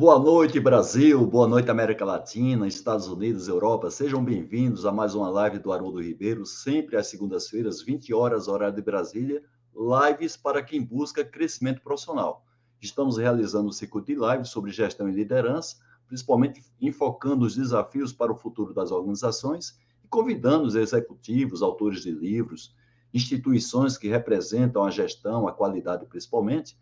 Boa noite, Brasil. Boa noite, América Latina, Estados Unidos, Europa. Sejam bem-vindos a mais uma live do Haroldo Ribeiro, sempre às segundas-feiras, 20 horas, horário de Brasília. Lives para quem busca crescimento profissional. Estamos realizando um circuito de lives sobre gestão e liderança, principalmente enfocando os desafios para o futuro das organizações e convidando os executivos, autores de livros, instituições que representam a gestão, a qualidade principalmente.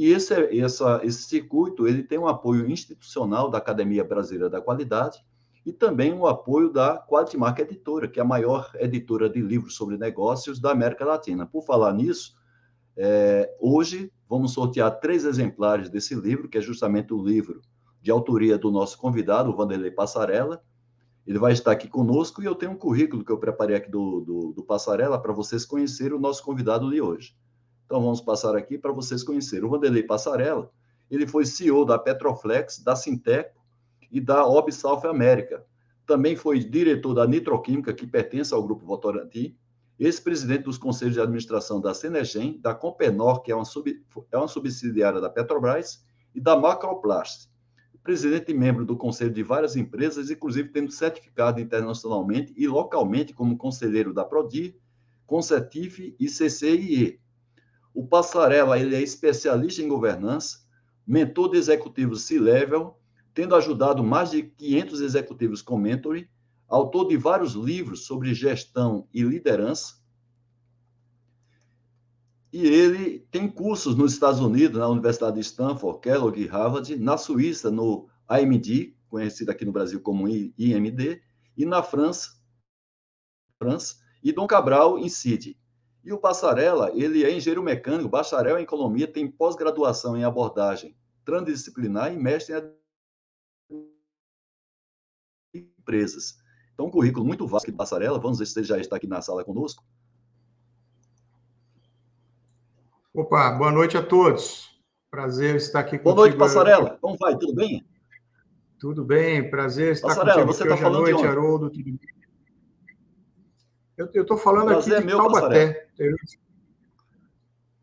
E esse, essa, esse circuito ele tem um apoio institucional da Academia Brasileira da Qualidade e também o apoio da Quality Mark Editora, que é a maior editora de livros sobre negócios da América Latina. Por falar nisso, é, hoje vamos sortear três exemplares desse livro, que é justamente o livro de autoria do nosso convidado, o Vanderlei Passarella. Ele vai estar aqui conosco e eu tenho um currículo que eu preparei aqui do, do, do Passarella para vocês conhecerem o nosso convidado de hoje. Então vamos passar aqui para vocês conhecerem. O Vanderlei Passarella, ele foi CEO da Petroflex, da Sinteco e da Ob South America. Também foi diretor da Nitroquímica, que pertence ao Grupo Votorantim, ex-presidente dos conselhos de administração da Senegem, da Compenor, que é uma, sub, é uma subsidiária da Petrobras, e da Macroplast. Presidente e membro do conselho de várias empresas, inclusive tendo certificado internacionalmente e localmente como conselheiro da Prodir, Concetif e CCIE. O Passarela ele é especialista em governança, mentor de executivos C-Level, tendo ajudado mais de 500 executivos com mentoring, autor de vários livros sobre gestão e liderança. E ele tem cursos nos Estados Unidos, na Universidade de Stanford, Kellogg e Harvard, na Suíça, no AMD, conhecido aqui no Brasil como IMD, e na França, França e Dom Cabral, em Sydney. E o Passarela, ele é engenheiro mecânico, bacharel em economia, tem pós-graduação em abordagem transdisciplinar e mestre em empresas. Então, um currículo muito vasto de Passarela. Vamos ver se ele já está aqui na sala conosco. Opa, boa noite a todos. Prazer estar aqui Boa noite, Passarela. Como vai? Tudo bem? Tudo bem, prazer estar Passarela, contigo você está falando noite, Haroldo. Tudo bem? Eu estou falando Prazer aqui de é meu, Taubaté.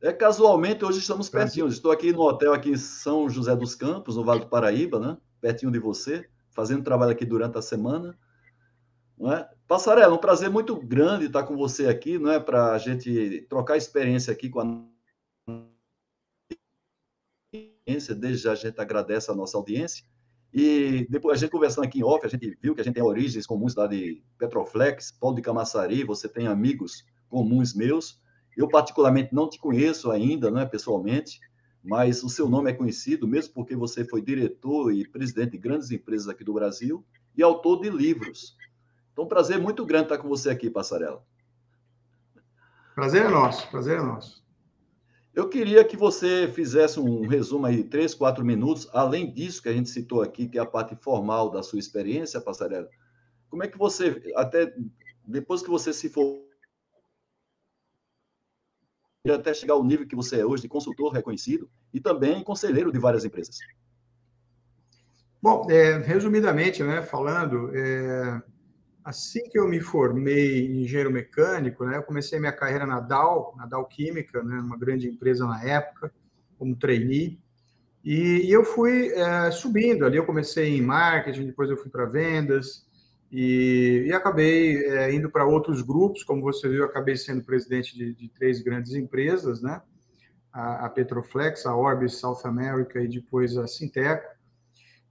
É casualmente, hoje estamos pertinho. Estou aqui no hotel aqui em São José dos Campos, no Vale do Paraíba, né? Pertinho de você, fazendo trabalho aqui durante a semana. Não é? Passarela, um prazer muito grande estar com você aqui, não é? Para a gente trocar experiência aqui com a Desde já a gente agradece a nossa audiência. E depois a gente conversando aqui em off, a gente viu que a gente tem origens comuns lá de Petroflex, Paulo de Camaçari, você tem amigos comuns meus. Eu, particularmente, não te conheço ainda, né, pessoalmente, mas o seu nome é conhecido, mesmo porque você foi diretor e presidente de grandes empresas aqui do Brasil e autor de livros. Então, prazer muito grande estar com você aqui, Passarela. Prazer é nosso, prazer é nosso. Eu queria que você fizesse um resumo aí, três, quatro minutos, além disso que a gente citou aqui, que é a parte formal da sua experiência, Passarela. Como é que você, até depois que você se for até chegar ao nível que você é hoje de consultor reconhecido e também conselheiro de várias empresas? Bom, é, resumidamente, né, falando, é, assim que eu me formei em engenheiro mecânico, né, eu comecei minha carreira na Dow, na Dow Química, né, uma grande empresa na época, como trainee, e, e eu fui é, subindo ali. Eu comecei em marketing, depois eu fui para vendas e, e acabei é, indo para outros grupos. Como você viu, acabei sendo presidente de, de três grandes empresas, né? A, a Petroflex, a Orbis South America e depois a Sinteco.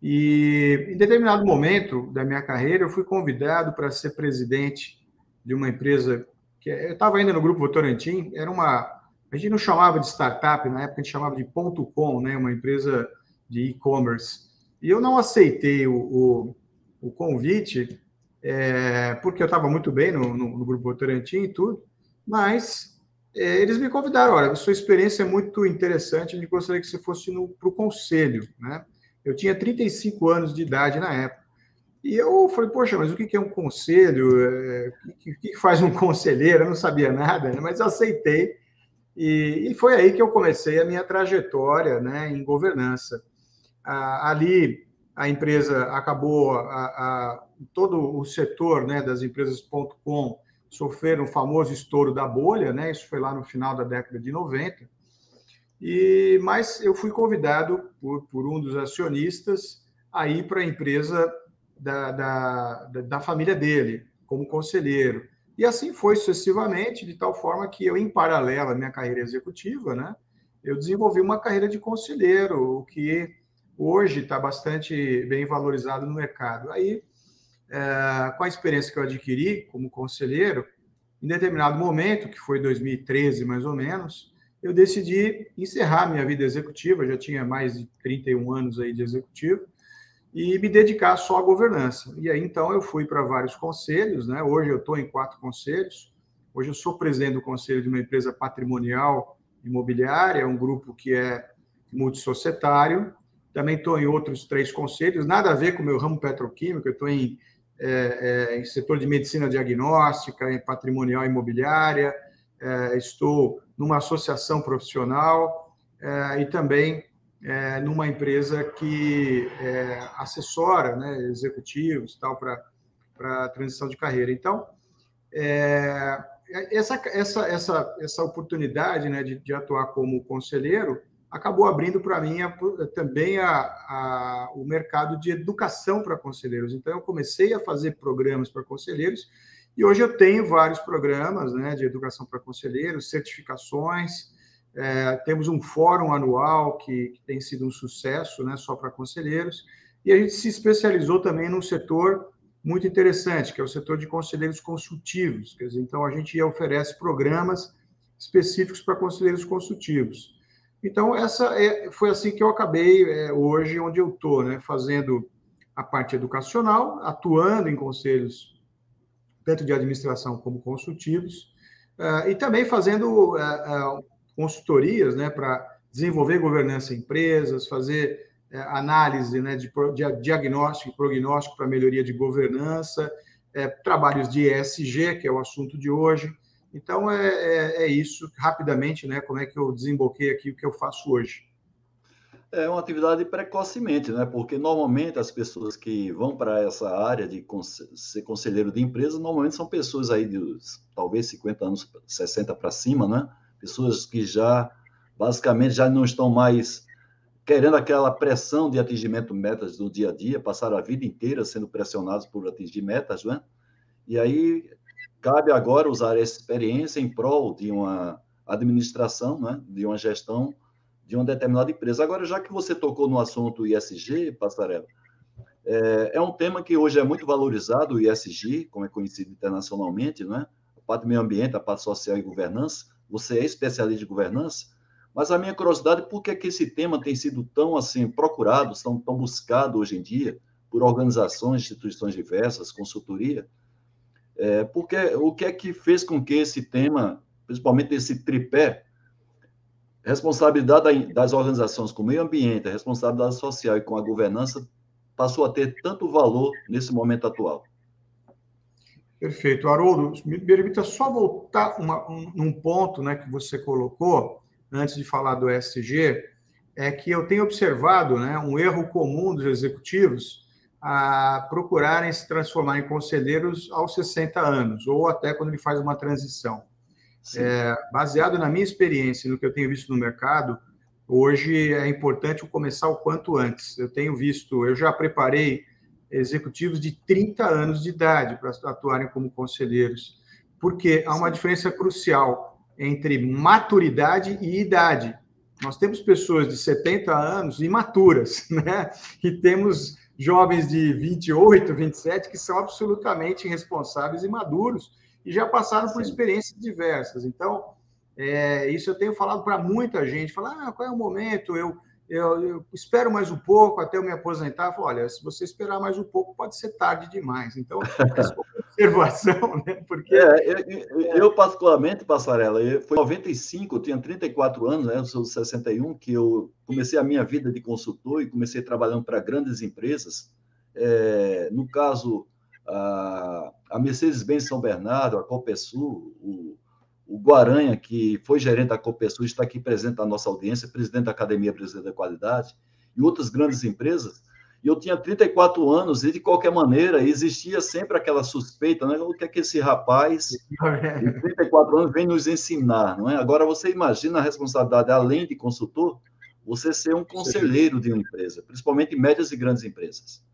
E em determinado momento da minha carreira, eu fui convidado para ser presidente de uma empresa que eu estava ainda no grupo Votorantim, era uma a gente não chamava de startup, na época a gente chamava de ponto .com, né, uma empresa de e-commerce. E eu não aceitei o, o, o convite, é, porque eu estava muito bem no, no, no, grupo Votorantim e tudo, mas é, eles me convidaram, olha, sua experiência é muito interessante, a gente gostaria que você fosse para o conselho, né? Eu tinha 35 anos de idade na época. E eu falei, poxa, mas o que é um conselho? É, o que faz um conselheiro? Eu não sabia nada, né? mas aceitei. E, foi aí que eu comecei a minha trajetória né, em governança. ali, a empresa acabou, a, a, todo o setor né, das empresas.com sofreram o famoso estouro da bolha, né? isso foi lá no final da década de 90. E mas eu fui convidado por, por um dos acionistas a ir para a empresa da, da, da família dele, como conselheiro. E assim foi sucessivamente, de tal forma que eu, em paralelo à minha carreira executiva, né, eu desenvolvi uma carreira de conselheiro, o que hoje está bastante bem valorizado no mercado. Aí, é, com a experiência que eu adquiri como conselheiro, em determinado momento, que foi 2013 mais ou menos, eu decidi encerrar minha vida executiva, já tinha mais de 31 anos aí de executivo, e me dedicar só à governança. E aí, então, eu fui para vários conselhos, né? Hoje eu estou em quatro conselhos. Hoje eu sou presidente do conselho de uma empresa patrimonial imobiliária, um grupo que é multissocietário. Também estou em outros três conselhos, nada a ver com o meu ramo petroquímico, eu estou em, é, é, em setor de medicina diagnóstica, em patrimonial imobiliária, é, estou numa associação profissional é, e também é, numa empresa que é, assessora né, executivos tal para a transição de carreira. Então, essa, essa, essa, essa oportunidade né, de, de atuar como conselheiro acabou abrindo para mim a, também a, a, o mercado de educação para conselheiros. Então, eu comecei a fazer programas para conselheiros e hoje eu tenho vários programas né, de educação para conselheiros, certificações, é, temos um fórum anual que, que, tem sido um sucesso, né, só para conselheiros, e a gente se especializou também num setor muito interessante, que é o setor de conselheiros consultivos. Quer dizer, então, a gente oferece programas específicos para conselheiros consultivos. Então, essa é, foi assim que eu acabei é, hoje, onde eu estou, né, fazendo a parte educacional, atuando em conselhos tanto de administração como consultivos, uh, e também fazendo uh, uh, consultorias né, para desenvolver governança em empresas, fazer análise né, de, diagnóstico e prognóstico para melhoria de governança, trabalhos de ESG, que é o assunto de hoje. Então, é, é, é, isso, rapidamente, né, como é que eu desemboquei aqui o que eu faço hoje. É uma atividade precocemente, né? porque normalmente as pessoas que vão para essa área de ser conselheiro de empresa, normalmente são pessoas aí de talvez 50 anos, 60 para cima, né? pessoas que já, basicamente, já não estão mais querendo aquela pressão de atingimento de metas do dia a dia, passaram a vida inteira sendo pressionados por atingir metas, né? E aí cabe agora usar essa experiência em prol de uma administração, né? de uma gestão de uma determinada empresa. Agora, já que você tocou no assunto ISG, Passarela, é, é um tema que hoje é muito valorizado, o ISG, como é conhecido internacionalmente, né? a parte do meio ambiente, a parte social e governança, você é especialista de governança, mas a minha curiosidade, por que, é que esse tema tem sido tão assim procurado, tão, tão buscado hoje em dia por organizações, instituições diversas, consultoria? É, porque o que é que fez com que esse tema, principalmente esse tripé, responsabilidade das organizações com o meio ambiente, a responsabilidade social e com a governança, passou a ter tanto valor nesse momento atual? Perfeito. Haroldo, me permita só voltar uma, um, um ponto né, que você colocou, antes de falar do ESG, é que eu tenho observado né, um erro comum dos executivos a procurarem se transformar em conselheiros aos 60 anos, ou até quando ele faz uma transição. É, baseado na minha experiência, no que eu tenho visto no mercado, hoje é importante eu começar o quanto antes. Eu tenho visto, eu já preparei executivos de 30 anos de idade para atuarem como conselheiros, porque há uma diferença crucial entre maturidade e idade. Nós temos pessoas de 70 anos imaturas, né? E temos jovens de 28, 27 que são absolutamente irresponsáveis e maduros e já passaram por experiências diversas. Então, é, isso eu tenho falado para muita gente, falar, ah, qual é o momento? Eu eu, eu, espero mais um pouco até eu me aposentar. Eu falo, olha, se você esperar mais um pouco, pode ser tarde demais. Então, essa observação, né? Porque. É, eu, eu, particularmente, Passarela, foi em 95, eu tinha 34 anos, né? Eu sou 61, que eu comecei a minha vida de consultor e comecei trabalhando para grandes empresas. É, no caso, a, a Mercedes-Benz São Bernardo, a Copesul, o o Guaranha, que foi gerente da Copesul, está aqui presente na nossa audiência, presidente da Academia Brasileira da Qualidade, e outras grandes empresas. e eu tinha 34 anos, e de qualquer maneira existia sempre aquela suspeita, né? O que é que esse rapaz de 34 anos vem nos ensinar, não é? Agora você imagina a responsabilidade, além de consultor, você ser um conselheiro de uma empresa, principalmente médias e grandes empresas.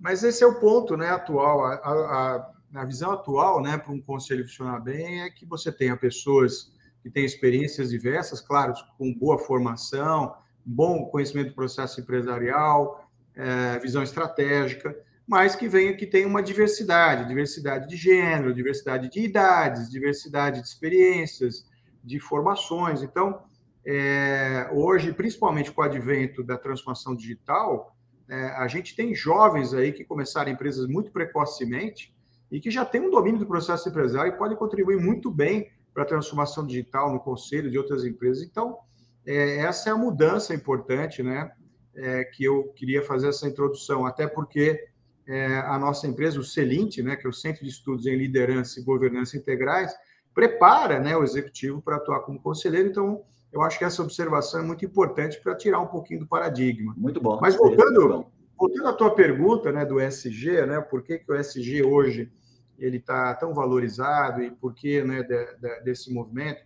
Mas esse é o ponto, né, atual. A, a, a visão atual, né, para um conselho funcionar bem, é que você tenha pessoas que têm experiências diversas, claro, com boa formação, bom conhecimento do processo empresarial, é, visão estratégica, mas que venha que tenha uma diversidade, diversidade de gênero, diversidade de idades, diversidade de experiências, de formações. Então, é, hoje, principalmente com o advento da transformação digital, é, a gente tem jovens aí que começaram empresas muito precocemente e que já têm um domínio do processo empresarial e podem contribuir muito bem para a transformação digital no conselho de outras empresas. Então, é, essa é a mudança importante, né? É, que eu queria fazer essa introdução, até porque é, a nossa empresa, o CELINT, né, que é o Centro de Estudos em Liderança e Governança Integrais, prepara né, o executivo para atuar como conselheiro. Então, eu acho que essa observação é muito importante para tirar um pouquinho do paradigma. Muito bom. Mas voltando, voltando à tua pergunta né, do SG, né, por que, que o SG hoje ele está tão valorizado e por que né, de, de, desse movimento?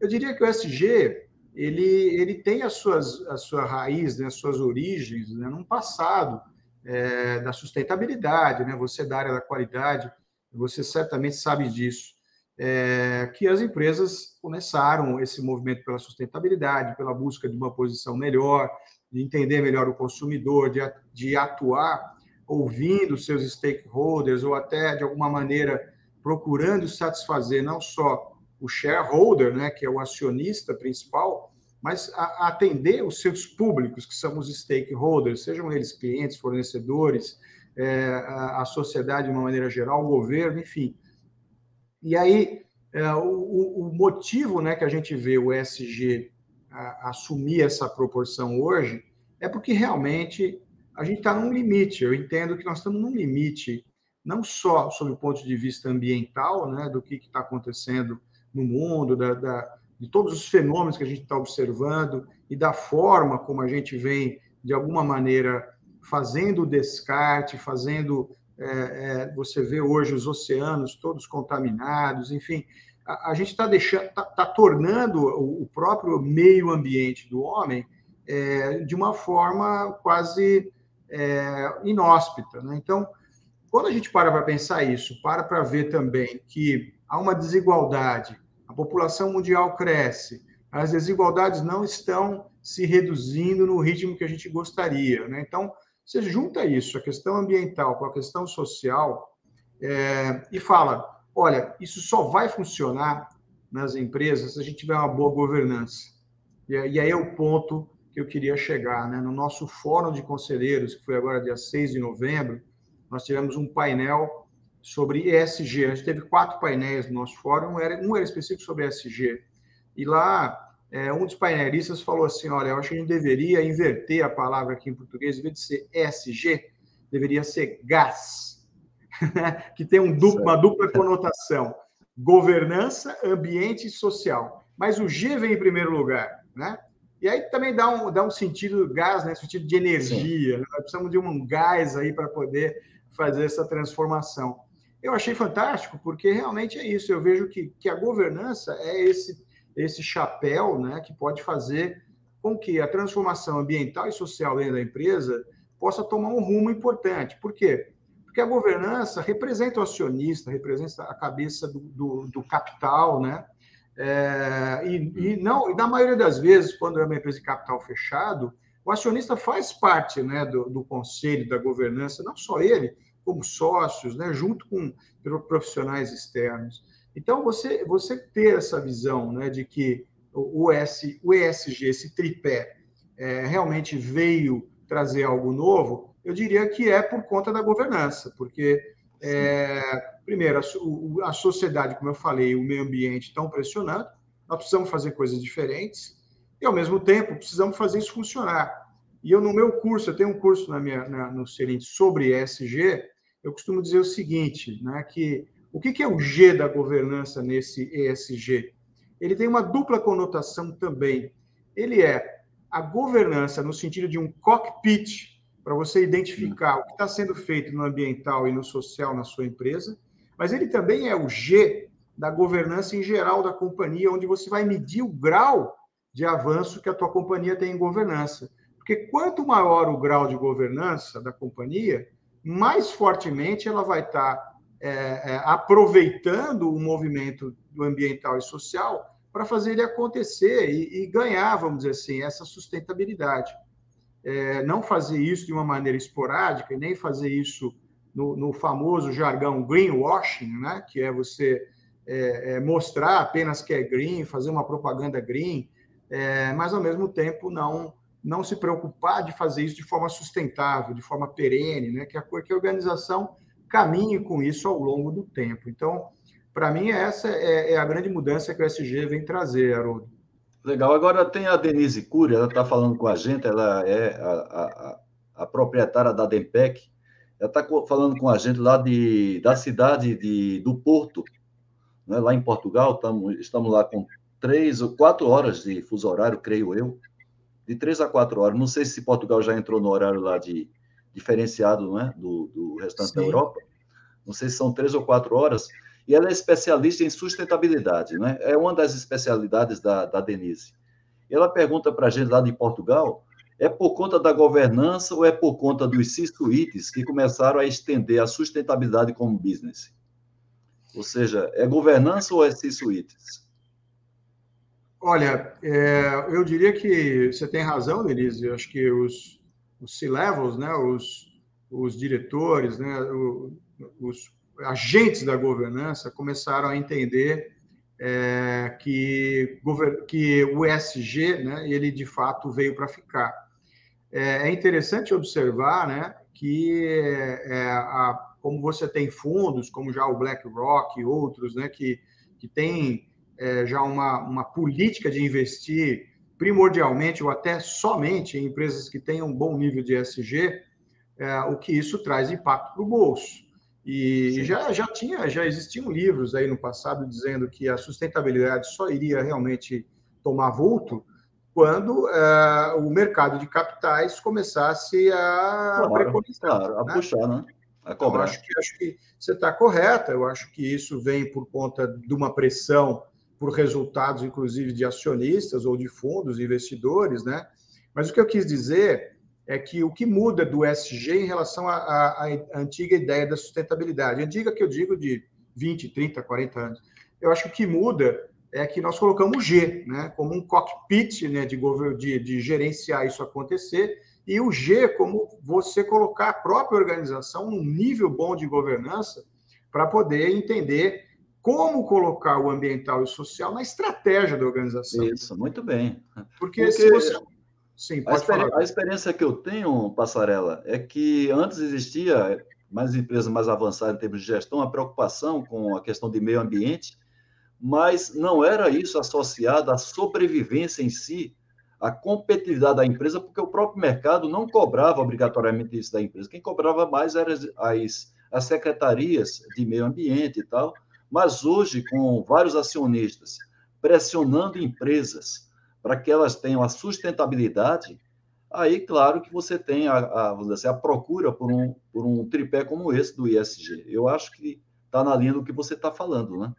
Eu diria que o SG ele, ele tem as suas, a sua raiz, né, as suas origens né, num passado é, da sustentabilidade, né? Você da área da qualidade, você certamente sabe disso é, que as empresas começaram esse movimento pela sustentabilidade, pela busca de uma posição melhor, de entender melhor o consumidor, de, de atuar ouvindo seus stakeholders ou até de alguma maneira procurando satisfazer não só o shareholder, né, que é o acionista principal, mas a, atender os seus públicos, que são os stakeholders, sejam eles clientes, fornecedores, é, a, a sociedade de uma maneira geral, o governo, enfim e aí, é, o, o, motivo né, que a gente vê o ESG a, assumir essa proporção hoje é porque realmente a gente está num limite. Eu entendo que nós estamos num limite, não só sob o ponto de vista ambiental, né, do que está acontecendo no mundo, da, da, de todos os fenômenos que a gente está observando e da forma como a gente vem, de alguma maneira, fazendo o descarte, fazendo é, é, você vê hoje os oceanos todos contaminados, enfim, a, a gente está deixando, está tá tornando o, o, próprio meio ambiente do homem é, de uma forma quase é, inóspita. Né? Então, quando a gente para para pensar isso, para para ver também que há uma desigualdade, a população mundial cresce, as desigualdades não estão se reduzindo no ritmo que a gente gostaria. Né? Então, você junta isso, a questão ambiental com a questão social, é, e fala: olha, isso só vai funcionar nas empresas se a gente tiver uma boa governança. E, e aí é o ponto que eu queria chegar. Né? No nosso fórum de conselheiros, que foi agora dia 6 de novembro, nós tivemos um painel sobre ESG. A gente teve quatro painéis no nosso fórum, um era, um era específico sobre ESG. E lá é, um dos painelistas falou assim: olha, eu acho que a gente deveria inverter a palavra aqui em português, em vez de ser SG, deveria ser gás, que tem um duplo, uma dupla conotação: governança, ambiente e social. Mas o G vem em primeiro lugar, né? E aí também dá um, dá um sentido gás, né? Sentido de energia. Né? Nós precisamos de um gás aí para poder fazer essa transformação. Eu achei fantástico, porque realmente é isso. Eu vejo que, que a governança é esse esse chapéu né, que pode fazer com que a transformação ambiental e social dentro da empresa possa tomar um rumo importante. Por quê? Porque a governança representa o acionista, representa a cabeça do, do, do capital, né? É, e, e, não, e na maioria das vezes, quando é uma empresa de capital fechado, o acionista faz parte né, do, do conselho, da governança, não só ele, como sócios, né, junto com profissionais externos. Então, você, você ter essa visão né, de que o, S, o ESG, esse tripé, é, realmente veio trazer algo novo, eu diria que é por conta da governança, porque, é, primeiro, a, a, sociedade, como eu falei, o meio ambiente estão pressionando, nós precisamos fazer coisas diferentes e, ao mesmo tempo, precisamos fazer isso funcionar. E eu, no meu curso, eu tenho um curso na minha, na, no Serinte sobre ESG, eu costumo dizer o seguinte, né, que o que é o G da governança nesse ESG? Ele tem uma dupla conotação também. Ele é a governança no sentido de um cockpit para você identificar o que está sendo feito no ambiental e no social na sua empresa, mas ele também é o G da governança em geral da companhia, onde você vai medir o grau de avanço que a tua companhia tem em governança. Porque quanto maior o grau de governança da companhia, mais fortemente ela vai estar é, é, aproveitando o movimento ambiental e social para fazer ele acontecer e, e, ganhar, vamos dizer assim, essa sustentabilidade. É, não fazer isso de uma maneira esporádica nem fazer isso no, no famoso jargão greenwashing, né? que é você é, é, mostrar apenas que é green, fazer uma propaganda green, é, mas ao mesmo tempo não não se preocupar de fazer isso de forma sustentável, de forma perene, né? que, a, que a organização caminhe com isso ao longo do tempo. Então, para mim, essa é, é, a grande mudança que o SG vem trazer, Haroldo. Legal. Agora tem a Denise Cury, ela está falando com a gente, ela é a, a, a proprietária da Dempec, ela está falando com a gente lá de, da cidade de, do Porto, né, lá em Portugal, tamo, estamos lá com três ou quatro horas de fuso horário, creio eu, de três a quatro horas. Não sei se Portugal já entrou no horário lá de diferenciado né, do, do restante Sim. da Europa. Não sei se são três ou quatro horas. E ela é especialista em sustentabilidade, né? É uma das especialidades da, da Denise. E ela pergunta para a gente lá de Portugal, é por conta da governança ou é por conta dos C-suites que começaram a estender a sustentabilidade como business? Ou seja, é governança ou é C-suites? Olha, é, eu diria que você tem razão, Denise. Eu acho que os, os C-levels, né, os, os diretores, né, os agentes da governança começaram a entender é, que, que o ESG, né, ele de fato veio para ficar. É, é, interessante observar né, que, é, a, como você tem fundos, como já o BlackRock e outros, né, que, que tem é, já uma, uma política de investir primordialmente ou até somente em empresas que tenham um bom nível de ESG, é, o que isso traz impacto para o bolso. E já, já tinha, já existiam livros aí no passado dizendo que a sustentabilidade só iria realmente tomar vulto quando é, o mercado de capitais começasse a claro, preconizar, claro, a né? puxar, né? A então, cobrar. Então, acho que, acho que você está correta. Eu acho que isso vem por conta de uma pressão por resultados, inclusive, de acionistas ou de fundos, investidores, né? Mas o que eu quis dizer é que o que muda do SG em relação à, antiga ideia da sustentabilidade, antiga que eu digo de 20, 30, 40 anos, eu acho que o que muda é que nós colocamos G, né, como um cockpit né, de, de, de gerenciar isso acontecer, e o G como você colocar a própria organização num nível bom de governança para poder entender como colocar o ambiental e o social na estratégia da organização. Isso, muito bem. Porque, Porque se você. Sim, pode a, falar. a experiência que eu tenho, Passarela, é que antes existia mais empresas mais avançadas em termos de gestão, a preocupação com a questão de meio ambiente, mas não era isso associado à sobrevivência em si, à competitividade da empresa, porque o próprio mercado não cobrava obrigatoriamente isso da empresa. Quem cobrava mais eram as, as secretarias de meio ambiente e tal, mas hoje, com vários acionistas pressionando empresas para que elas tenham a sustentabilidade, aí, claro que você tem a, a, dizer, assim, a procura por um, por um tripé como esse do ISG. Eu acho que está na linha do que você está falando, né?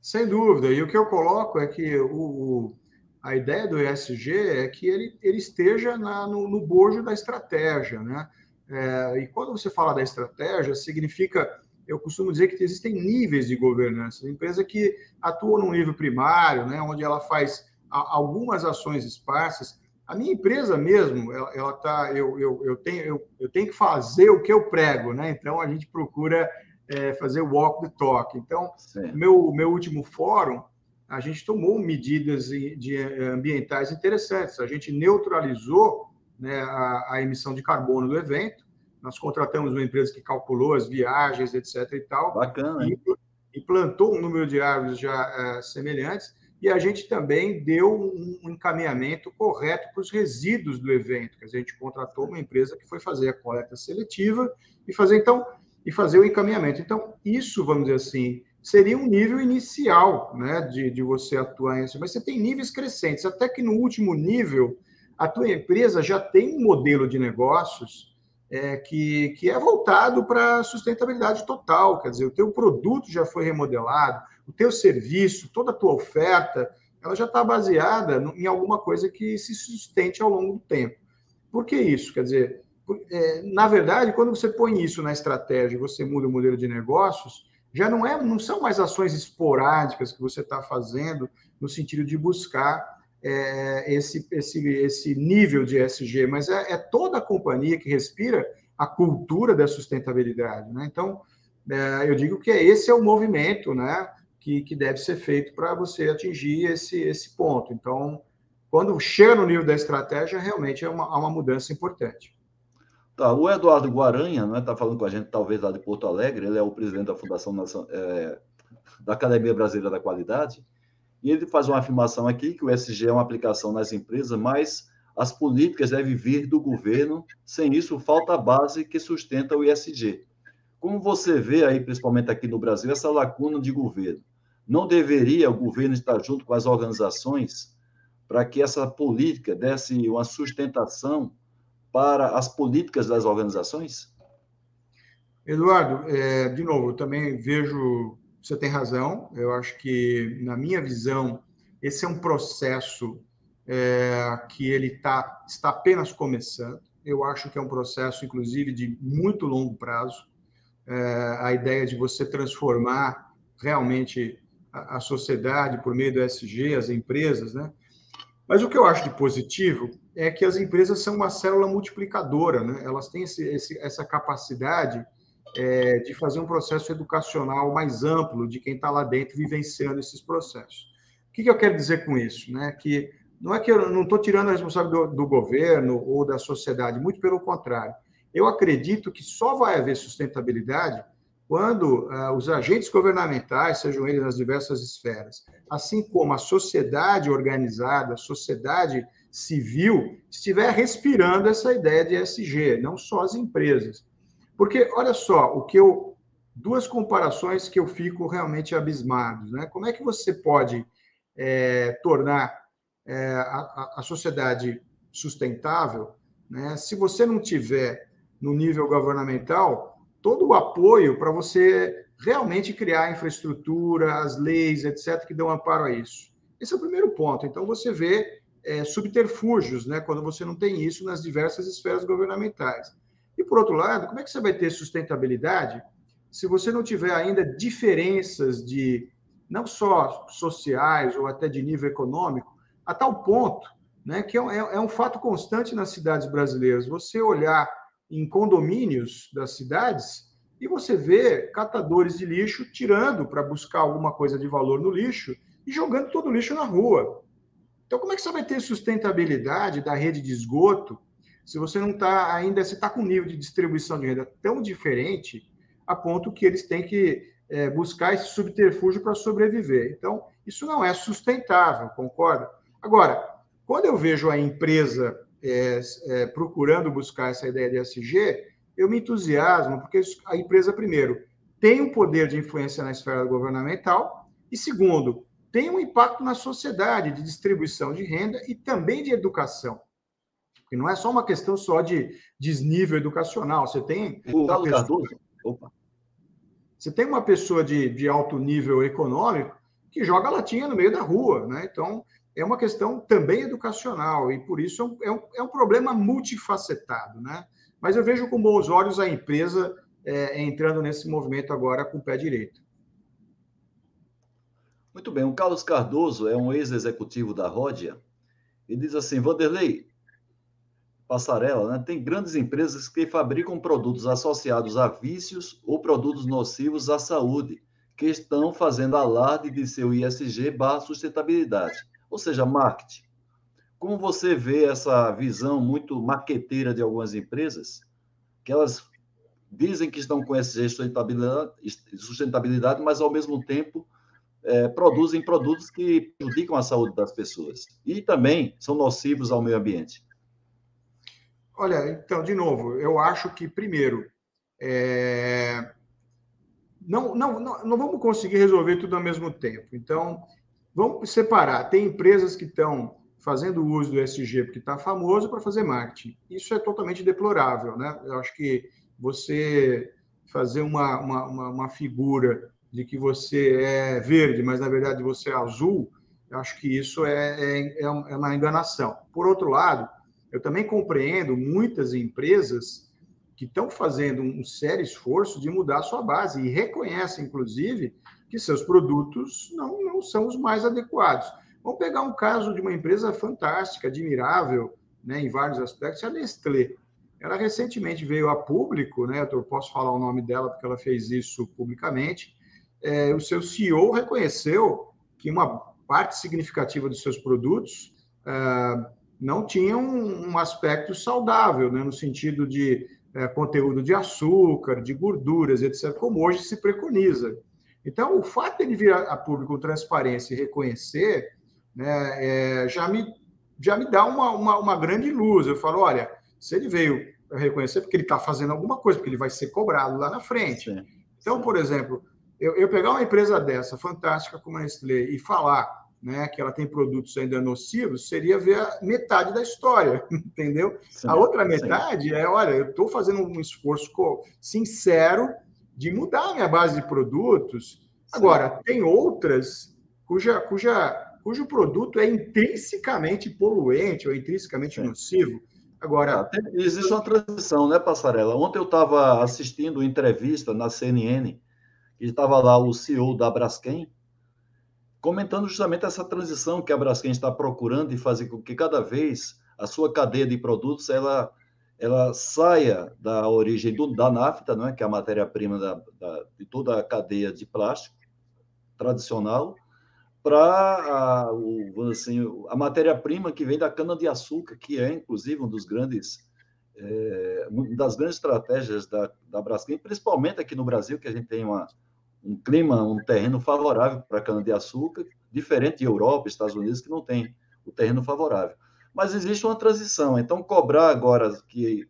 Sem dúvida. E o que eu coloco é que o a ideia do ESG é que ele, ele esteja na, no, no bojo da estratégia, né? É, e quando você fala da estratégia, significa eu costumo dizer que existem níveis de governança. Empresa que atua num nível primário, né, onde ela faz algumas ações esparsas. A minha empresa mesmo, ela, ela tá, eu, eu, eu, tenho, eu, eu tenho que fazer o que eu prego, né? Então a gente procura é, fazer o walk the talk. Então, meu, meu último fórum, a gente tomou medidas de, eh, ambientais interessantes. A gente neutralizou né, a, a emissão de carbono do evento nós contratamos uma empresa que calculou as viagens, etc. e tal. Bacana. E, e plantou um número de árvores já uh, semelhantes. E a gente também deu um encaminhamento correto para os resíduos do evento. Quer dizer, a gente contratou uma empresa que foi fazer a coleta seletiva e fazer então e fazer o encaminhamento. Então, isso, vamos dizer assim, seria um nível inicial né, de, de você atuar em mas você tem níveis crescentes, até que no último nível, a tua empresa já tem um modelo de negócios é, que, que é voltado para sustentabilidade total, quer dizer, o teu produto já foi remodelado, o teu serviço, toda a tua oferta, ela já está baseada em alguma coisa que se sustente ao longo do tempo. Por que isso? Quer dizer, é, na verdade, quando você põe isso na estratégia, você muda o modelo de negócios, já não é, não são mais ações esporádicas que você está fazendo no sentido de buscar é, esse, esse, esse nível de ESG, mas é, é, toda a companhia que respira a cultura da sustentabilidade. Né? Então, é, eu digo que esse é o movimento né, que, que deve ser feito para você atingir esse, esse ponto. Então, quando chega no nível da estratégia, realmente é uma, uma mudança importante. Tá, o Eduardo Guaranha está né, tá falando com a gente, talvez lá de Porto Alegre, ele é o presidente da Fundação é, da Academia Brasileira da Qualidade, e ele faz uma afirmação aqui que o SG é uma aplicação nas empresas, mas as políticas devem vir do governo, sem isso falta a base que sustenta o ISG. Como você vê aí, principalmente aqui no Brasil, essa lacuna de governo? Não deveria o governo estar junto com as organizações para que essa política desse uma sustentação para as políticas das organizações? Eduardo, é, de novo, eu também vejo você tem razão. Eu acho que, na minha visão, esse é um processo é, que ele tá, está apenas começando. Eu acho que é um processo, inclusive, de muito longo prazo. É, a ideia de você transformar realmente a, a, sociedade por meio do SG, as empresas, né? Mas o que eu acho de positivo é que as empresas são uma célula multiplicadora, né? Elas têm esse, esse, essa capacidade é, de fazer um processo educacional mais amplo de quem está lá dentro vivenciando esses processos. O que, que, eu quero dizer com isso? Né? Que não é que eu não estou tirando a responsabilidade do, do, governo ou da sociedade, muito pelo contrário. Eu acredito que só vai haver sustentabilidade quando uh, os agentes governamentais, sejam eles nas diversas esferas, assim como a sociedade organizada, a sociedade civil, estiver respirando essa ideia de SG, não só as empresas. Porque, olha só, o que eu. Duas comparações que eu fico realmente abismado. Né? Como é que você pode é, tornar é, a, a, sociedade sustentável né, se você não tiver, no nível governamental, todo o apoio para você realmente criar infraestrutura, as leis, etc., que dão amparo a isso? Esse é o primeiro ponto. Então, você vê é, subterfúgios, né, quando você não tem isso nas diversas esferas governamentais. Por outro lado, como é que você vai ter sustentabilidade se você não tiver ainda diferenças de, não só sociais ou até de nível econômico, a tal ponto né, que é um, é, é um fato constante nas cidades brasileiras. Você olhar em condomínios das cidades e você vê catadores de lixo tirando para buscar alguma coisa de valor no lixo e jogando todo o lixo na rua. Então, como é que você vai ter sustentabilidade da rede de esgoto se você não está ainda, se está com um nível de distribuição de renda tão diferente, a ponto que eles têm que é, buscar esse subterfúgio para sobreviver. Então, isso não é sustentável, concorda? Agora, quando eu vejo a empresa é, é, procurando buscar essa ideia de SG, eu me entusiasmo, porque a empresa, primeiro, tem um poder de influência na esfera governamental, e segundo, tem um impacto na sociedade de distribuição de renda e também de educação. Porque não é só uma questão só de desnível educacional. Você tem. O pessoa, Opa. Você tem uma pessoa de, de alto nível econômico que joga latinha no meio da rua, né? Então, é uma questão também educacional, e por isso é um, é um, é problema multifacetado, né? Mas eu vejo com bons olhos a empresa é, entrando nesse movimento agora com o pé direito. Muito bem, o Carlos Cardoso é um ex-executivo da Ródia e diz assim: Vanderlei, passarela, né, tem grandes empresas que fabricam produtos associados a vícios ou produtos nocivos à saúde, que estão fazendo alarde de seu ISG barra sustentabilidade, ou seja, marketing. Como você vê essa visão muito maqueteira de algumas empresas, que elas dizem que estão com essa sustentabilidade, sustentabilidade mas ao mesmo tempo é, produzem produtos que prejudicam a saúde das pessoas e também são nocivos ao meio ambiente. Olha, então, de novo, eu acho que, primeiro, é... não, não, não, não vamos conseguir resolver tudo ao mesmo tempo. Então, vamos separar. Tem empresas que estão fazendo uso do SG porque está famoso para fazer marketing. Isso é totalmente deplorável, né? Eu acho que você fazer uma, uma, uma, figura de que você é verde, mas na verdade você é azul, eu acho que isso é, é, é uma enganação. Por outro lado, eu também compreendo muitas empresas que estão fazendo um sério esforço de mudar sua base e reconhecem, inclusive, que seus produtos não, não são os mais adequados. Vamos pegar um caso de uma empresa fantástica, admirável, né, em vários aspectos, a Nestlé. Ela recentemente veio a público, né, eu posso falar o nome dela porque ela fez isso publicamente, é, o seu CEO reconheceu que uma parte significativa dos seus produtos uh, não tinham um, um, aspecto saudável, né, no sentido de uh, conteúdo de açúcar, de gorduras, etc., como hoje se preconiza. Então, o fato de ele vir a, a público com transparência e reconhecer né, é, já, me, já me dá uma, uma, uma grande luz. Eu falo, olha, se ele veio reconhecer, porque ele está fazendo alguma coisa, porque ele vai ser cobrado lá na frente. Sim. Então, por exemplo, eu, eu pegar uma empresa dessa, fantástica como a Nestlé, e falar né, que ela tem produtos ainda nocivos, seria ver a metade da história, entendeu? Sim, a outra metade sim. é, olha, eu estou fazendo um esforço sincero de mudar a minha base de produtos. Agora, sim. tem outras cuja, cuja, cujo produto é intrinsecamente poluente ou intrinsecamente nocivo. Agora. Ah, existe uma transição, né, Passarela? Ontem eu estava assistindo entrevista na CNN que estava lá o CEO da Braskem, comentando justamente essa transição que a Braskem está procurando e fazer com que cada vez a sua cadeia de produtos ela, ela saia da origem do, da nafta, não é? que é a matéria-prima da, da, de toda a cadeia de plástico tradicional, para a, assim, a matéria-prima que vem da cana-de-açúcar, que é, inclusive, um dos grandes é, uma das grandes estratégias da, da Braskem, principalmente aqui no Brasil, que a gente tem uma, um clima, um terreno favorável para cana-de-açúcar, diferente de Europa, Estados Unidos, que não tem o terreno favorável. Mas existe uma transição, então cobrar agora que,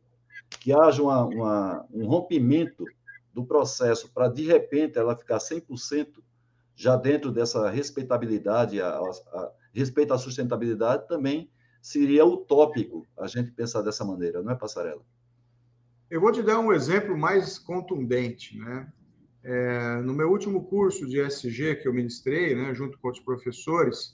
que haja uma, uma, um rompimento do processo para, de repente, ela ficar 100% já dentro dessa respeitabilidade, a, a, a, respeito à sustentabilidade, também seria utópico a gente pensar dessa maneira, não é, Passarela? Eu vou te dar um exemplo mais contundente, né? É, no meu último curso de SG que eu ministrei, né, junto com outros professores,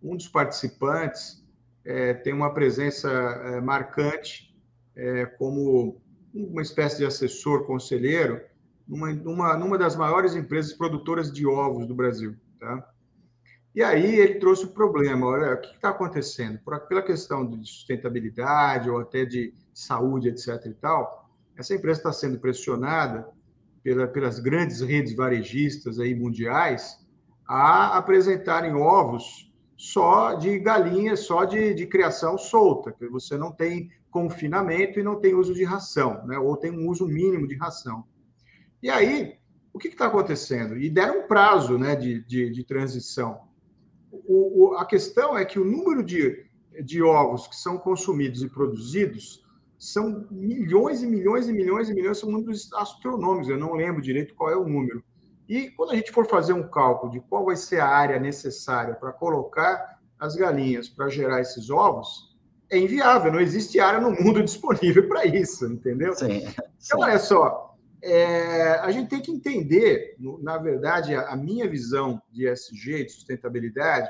um dos participantes é, tem uma presença é, marcante é, como uma espécie de assessor conselheiro numa, numa, numa das maiores empresas produtoras de ovos do Brasil. Tá? E aí ele trouxe o problema, olha, o que está acontecendo? Por, pela questão de sustentabilidade ou até de saúde, etc. e tal, essa empresa está sendo pressionada pela, pelas grandes redes varejistas aí mundiais a apresentarem ovos só de galinhas, só de, de criação solta, que você não tem confinamento e não tem uso de ração, né? ou tem um uso mínimo de ração. E aí, o que está acontecendo? E deram um prazo né, de, de, de transição. O, o, a questão é que o número de, de ovos que são consumidos e produzidos são milhões e milhões e milhões e milhões, são números astronômicos, eu não lembro direito qual é o número. E quando a gente for fazer um cálculo de qual vai ser a área necessária para colocar as galinhas para gerar esses ovos, é inviável, não existe área no mundo disponível para isso, entendeu? Sim, sim. Então, olha só, é, a gente tem que entender, na verdade, a, a minha visão de SG, de sustentabilidade,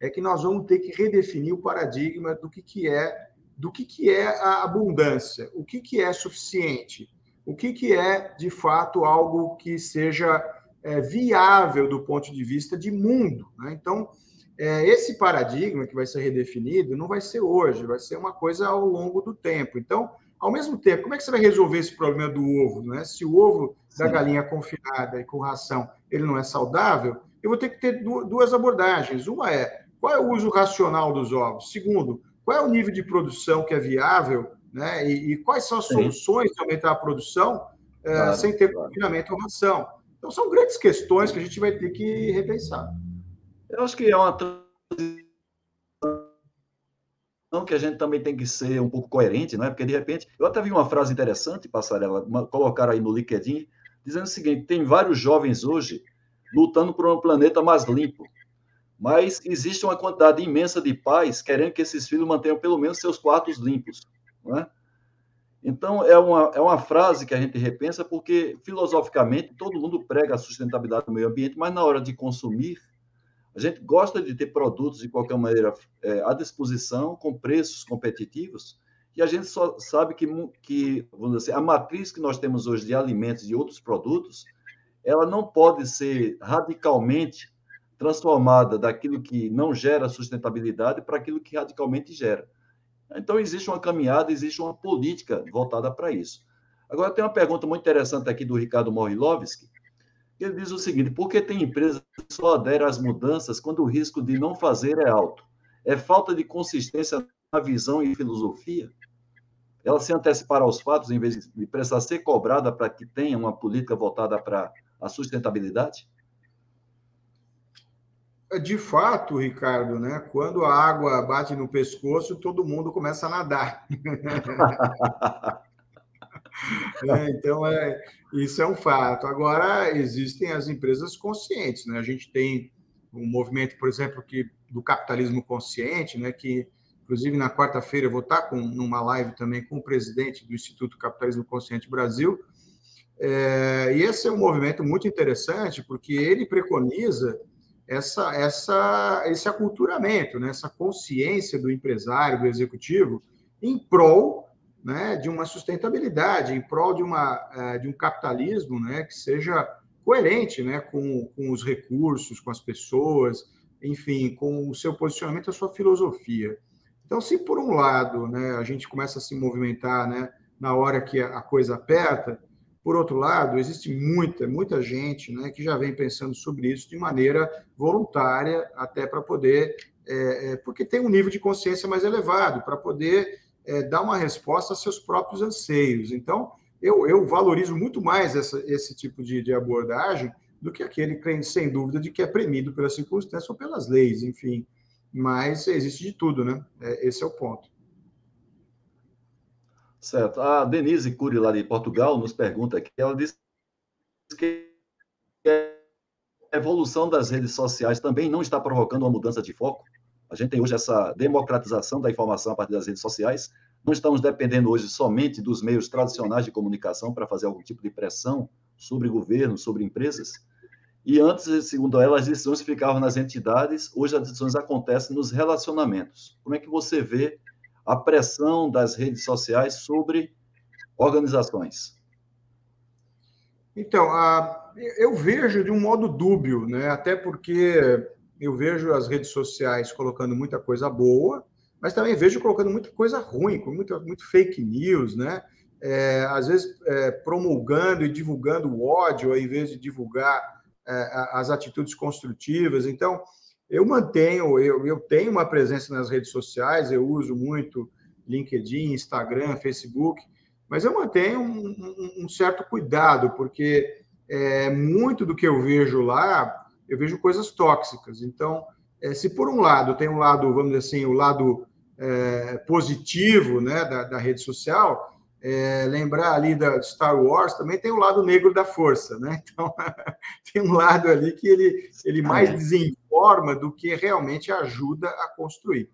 é que nós vamos ter que redefinir o paradigma do que, que é do que, que é a abundância, o que, que é suficiente, o que, que é, de fato, algo que seja é, viável do ponto de vista de mundo. Né? Então, é, esse paradigma que vai ser redefinido não vai ser hoje, vai ser uma coisa ao longo do tempo. Então, ao mesmo tempo, como é que você vai resolver esse problema do ovo? Né? Se o ovo Sim. da galinha confinada e com ração ele não é saudável, eu vou ter que ter duas abordagens. Uma é qual é o uso racional dos ovos? Segundo, qual é o nível de produção que é viável, né? E, e quais são as Sim. soluções de aumentar a produção é, claro, sem ter claro. confinamento ou ração. Então, são grandes questões que a gente vai ter que repensar. Eu acho que é uma transição que a gente também tem que ser um pouco coerente, não é? Porque, de repente, eu até vi uma frase interessante, Passarela, colocaram aí no LinkedIn, dizendo o seguinte: tem vários jovens hoje lutando por um planeta mais limpo. Mas existe uma quantidade imensa de pais querendo que esses filhos mantenham pelo menos seus quartos limpos. Não é? Então, é uma, é uma frase que a gente repensa, porque, filosoficamente, todo mundo prega a sustentabilidade do meio ambiente, mas na hora de consumir, a gente gosta de ter produtos, de qualquer maneira, é, à disposição, com preços competitivos, e a gente só sabe que, que vamos dizer assim, a matriz que nós temos hoje de alimentos e outros produtos, ela não pode ser radicalmente transformada daquilo que não gera sustentabilidade para aquilo que radicalmente gera. Então, existe uma caminhada, existe uma política voltada para isso. Agora, tem uma pergunta muito interessante aqui do Ricardo Morilovski, ele diz o seguinte: por que tem empresas que só aderem às mudanças quando o risco de não fazer é alto? É falta de consistência na visão e filosofia? Ela se antecipar aos fatos em vez de precisar ser cobrada para que tenha uma política voltada para a sustentabilidade? De fato, Ricardo, né? Quando a água bate no pescoço, todo mundo começa a nadar. é, então, é, isso é um fato. Agora, existem as empresas conscientes, né? A gente tem um movimento, por exemplo, que do capitalismo consciente, né? Que, inclusive, na quarta-feira eu vou estar com numa live também com o presidente do Instituto Capitalismo Consciente Brasil. É, e esse é um movimento muito interessante, porque ele preconiza essa, essa, esse aculturamento, né? essa consciência do empresário, do executivo, em prol né, de uma sustentabilidade, em prol de, uma, é, de um capitalismo né, que seja coerente né, com, com os recursos, com as pessoas, enfim, com o seu posicionamento, a sua filosofia. Então, se por um lado né, a gente começa a se movimentar né, na hora que a coisa aperta, por outro lado, existe muita, muita gente né, que já vem pensando sobre isso de maneira voluntária, até para poder, é, é, porque tem um nível de consciência mais elevado, para poder é, dar uma resposta a seus próprios anseios. Então, eu, eu valorizo muito mais essa, esse tipo de, de abordagem do que aquele que, sem dúvida, de que é premido pela circunstância ou pelas leis, enfim. Mas existe de tudo, né? É, esse é o ponto. Certo. A Denise Cury, lá de Portugal, nos pergunta aqui, ela diz que a evolução das redes sociais também não está provocando uma mudança de foco? A gente tem hoje essa democratização da informação a partir das redes sociais. Não estamos dependendo hoje somente dos meios tradicionais de comunicação para fazer algum tipo de pressão sobre governo, sobre empresas. E antes, segundo ela, as decisões ficavam nas entidades, hoje as decisões acontecem nos relacionamentos. Como é que você vê a pressão das redes sociais sobre organizações? Então, eu vejo de um modo dúbio, né? até porque eu vejo as redes sociais colocando muita coisa boa, mas também vejo colocando muita coisa ruim, com muito, muito fake news, né? É, às vezes é, promulgando e divulgando o ódio, ao invés de divulgar é, as atitudes construtivas. Então, eu mantenho, eu, eu tenho uma presença nas redes sociais, eu uso muito LinkedIn, Instagram, Facebook, mas eu mantenho um, um, um certo cuidado, porque é, muito do que eu vejo lá, eu vejo coisas tóxicas. Então, é, se por um lado tem um lado, vamos dizer assim, o lado é, positivo né, da, da rede social, é, lembrar ali da Star Wars, também tem o lado negro da força, né? Então, tem um lado ali que ele, ele mais desinforma do que realmente ajuda a construir.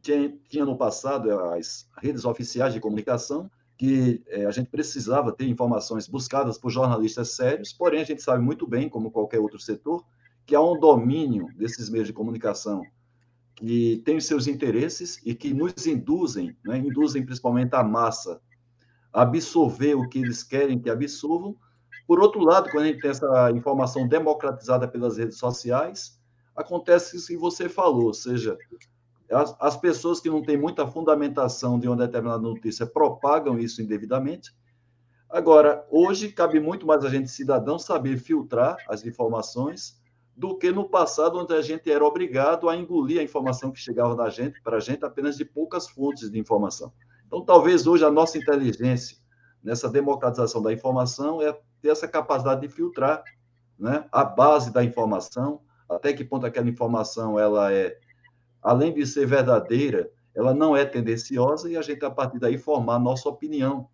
Tinha, tinha no passado as redes oficiais de comunicação, que é, a gente precisava ter informações buscadas por jornalistas sérios, porém a gente sabe muito bem, como qualquer outro setor, que há um domínio desses meios de comunicação que tem os seus interesses e que nos induzem, né, induzem principalmente a massa a absorver o que eles querem que absorvam. Por outro lado, quando a gente tem essa informação democratizada pelas redes sociais, acontece isso que você falou, ou seja, as, as pessoas que não têm muita fundamentação de uma determinada notícia propagam isso indevidamente. Agora, hoje cabe muito mais a gente, cidadão, saber filtrar as informações do que no passado, onde a gente era obrigado a engolir a informação que chegava da gente, para a gente, apenas de poucas fontes de informação. Então, talvez hoje a nossa inteligência nessa democratização da informação é ter essa capacidade de filtrar né, a base da informação, até que ponto aquela informação ela é, além de ser verdadeira, ela não é tendenciosa e a gente, a partir daí, formar nossa opinião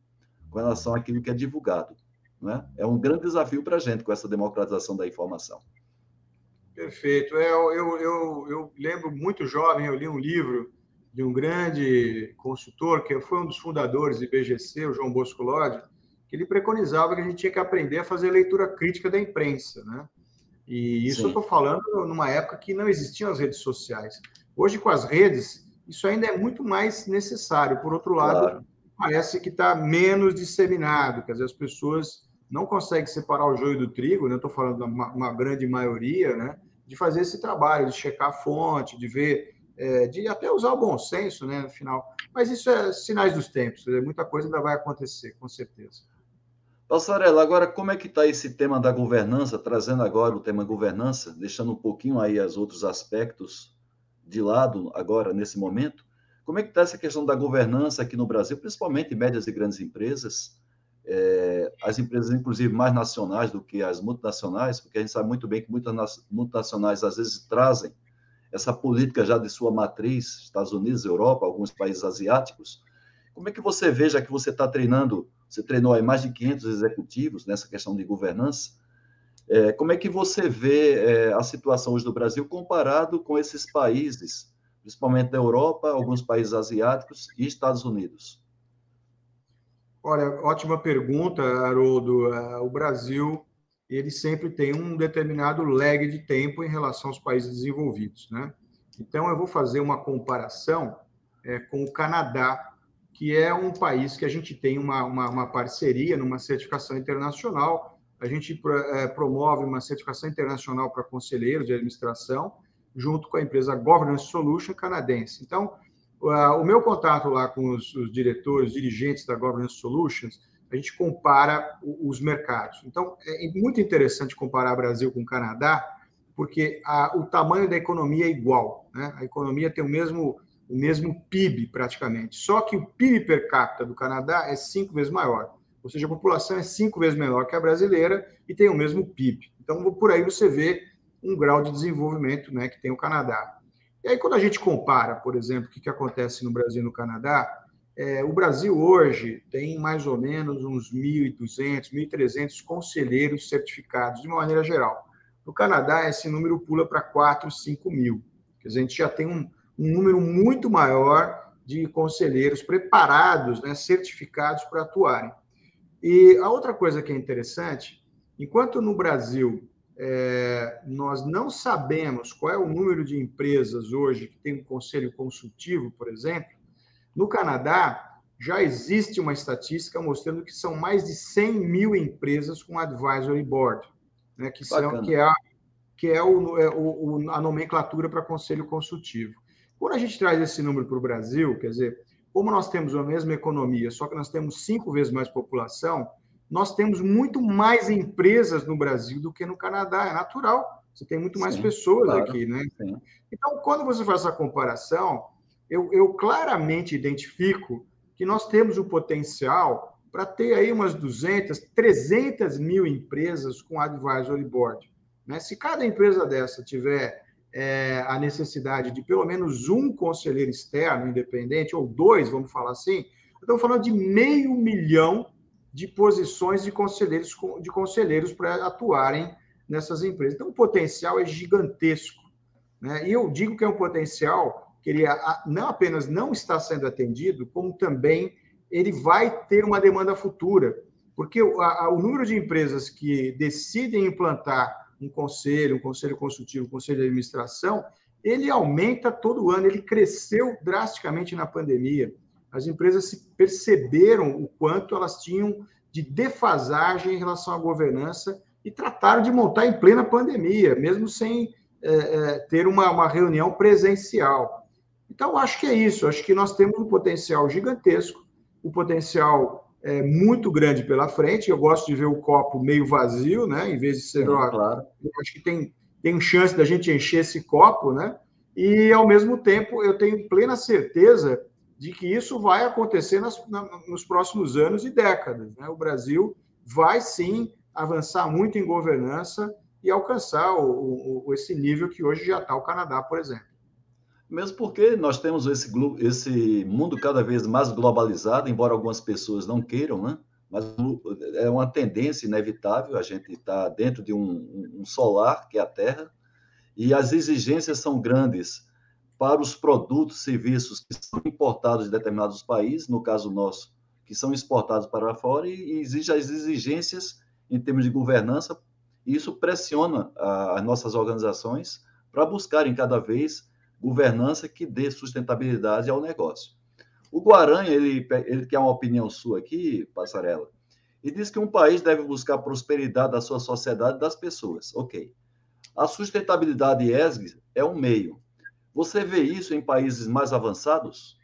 com relação àquilo que é divulgado. Né? É um grande desafio para a gente com essa democratização da informação. Perfeito. É, eu, eu, eu lembro muito jovem, eu li um livro de um grande consultor, que foi um dos fundadores do IBGC, o João Bosco Lodi, que ele preconizava que a gente tinha que aprender a fazer leitura crítica da imprensa. Né? E isso Sim. eu estou falando numa época que não existiam as redes sociais. Hoje, com as redes, isso ainda é muito mais necessário. Por outro lado, claro. parece que está menos disseminado, quer dizer, as pessoas não conseguem separar o joio do trigo, né? estou falando da uma grande maioria, né? De fazer esse trabalho, de checar a fonte, de ver, é, de até usar o bom senso né? no final. Mas isso é sinais dos tempos, muita coisa ainda vai acontecer, com certeza. Passarela, agora como é que está esse tema da governança, trazendo agora o tema governança, deixando um pouquinho aí os outros aspectos de lado agora, nesse momento? Como é que está essa questão da governança aqui no Brasil, principalmente médias e grandes empresas, é, as empresas, inclusive, mais nacionais do que as multinacionais, porque a gente sabe muito bem que muitas multinacionais, às vezes, trazem essa política já de sua matriz, Estados Unidos, Europa, alguns países asiáticos. Como é que você vê, já que você está treinando você treinou aí mais de 500 executivos nessa questão de governança. É, como é que você vê é, a situação hoje do Brasil comparado com esses países, principalmente da Europa, alguns países asiáticos e Estados Unidos? Olha, ótima pergunta, Haroldo. É, o Brasil ele sempre tem um determinado lag de tempo em relação aos países desenvolvidos, né? Então eu vou fazer uma comparação é, com o Canadá, que é um país que a gente tem uma, uma, uma parceria numa certificação internacional. A gente é, promove uma certificação internacional para conselheiros de administração, junto com a empresa Governance Solution canadense. Então, o meu contato lá com os, os diretores, dirigentes da Governance Solutions, a gente compara os mercados. Então, é muito interessante comparar Brasil com Canadá, porque a, o tamanho da economia é igual. Né? A economia tem o mesmo o mesmo PIB praticamente. Só que o PIB per capita do Canadá é cinco vezes maior. Ou seja, a população é cinco vezes menor que a brasileira e tem o mesmo PIB. Então, por aí você vê um grau de desenvolvimento né, que tem o Canadá. E aí, quando a gente compara, por exemplo, o que, que acontece no Brasil e no Canadá, é, o Brasil hoje tem mais ou menos uns 1.200, 1.300 conselheiros certificados, de uma maneira geral. No Canadá, esse número pula para 4, 5 mil. Quer dizer, a gente já tem um, um número muito maior de conselheiros preparados, né, certificados para atuarem. E a outra coisa que é interessante, enquanto no Brasil é, nós não sabemos qual é o número de empresas hoje que tem um conselho consultivo, por exemplo, no Canadá já existe uma estatística mostrando que são mais de 100 mil empresas com advisory board, né, que, são, que é, a, que é, o, é o, a nomenclatura para conselho consultivo. Quando a gente traz esse número para o Brasil, quer dizer, como nós temos a mesma economia, só que nós temos cinco vezes mais população, nós temos muito mais empresas no Brasil do que no Canadá. É natural. Você tem muito mais Sim, pessoas claro. aqui, né? Sim. Então, quando você faz essa comparação, eu, eu claramente identifico que nós temos o potencial para ter aí umas 200, 300 mil empresas com advisory board. Né? Se cada empresa dessa tiver é, a necessidade de pelo menos um conselheiro externo independente, ou dois, vamos falar assim, estamos falando de meio milhão de posições de conselheiros, de conselheiros para atuarem nessas empresas. Então, o potencial é gigantesco. Né? E eu digo que é um potencial que ele não apenas não está sendo atendido, como também ele vai ter uma demanda futura. Porque o, a, o número de empresas que decidem implantar um conselho, um conselho consultivo, um conselho de administração, ele aumenta todo ano, ele cresceu drasticamente na pandemia. As empresas se perceberam o quanto elas tinham de defasagem em relação à governança e trataram de montar em plena pandemia, mesmo sem é, é, ter uma, uma reunião presencial. Então, acho que é isso. Acho que nós temos um potencial gigantesco, um potencial é, muito grande pela frente. Eu gosto de ver o copo meio vazio, né? Em vez de ser. É, ó, claro. Acho que tem, tem chance da gente encher esse copo, né? E, ao mesmo tempo, eu tenho plena certeza de que isso vai acontecer nas, na, nos próximos anos e décadas. Né? O Brasil vai sim avançar muito em governança e alcançar o, o, esse nível que hoje já está o Canadá, por exemplo. Mesmo porque nós temos esse, esse mundo cada vez mais globalizado, embora algumas pessoas não queiram, né? mas é uma tendência inevitável, a gente está dentro de um, um, solar, que é a Terra, e as exigências são grandes para os produtos, serviços que são importados de determinados países, no caso nosso, que são exportados para fora, e, exige as exigências em termos de governança, e isso pressiona as nossas organizações para buscarem cada vez governança que dê sustentabilidade ao negócio. O Guaranha, ele, ele quer uma opinião sua aqui, Passarela, e diz que um país deve buscar a prosperidade da sua sociedade e das pessoas. Ok. A sustentabilidade ESG é um meio. Você vê isso em países mais avançados?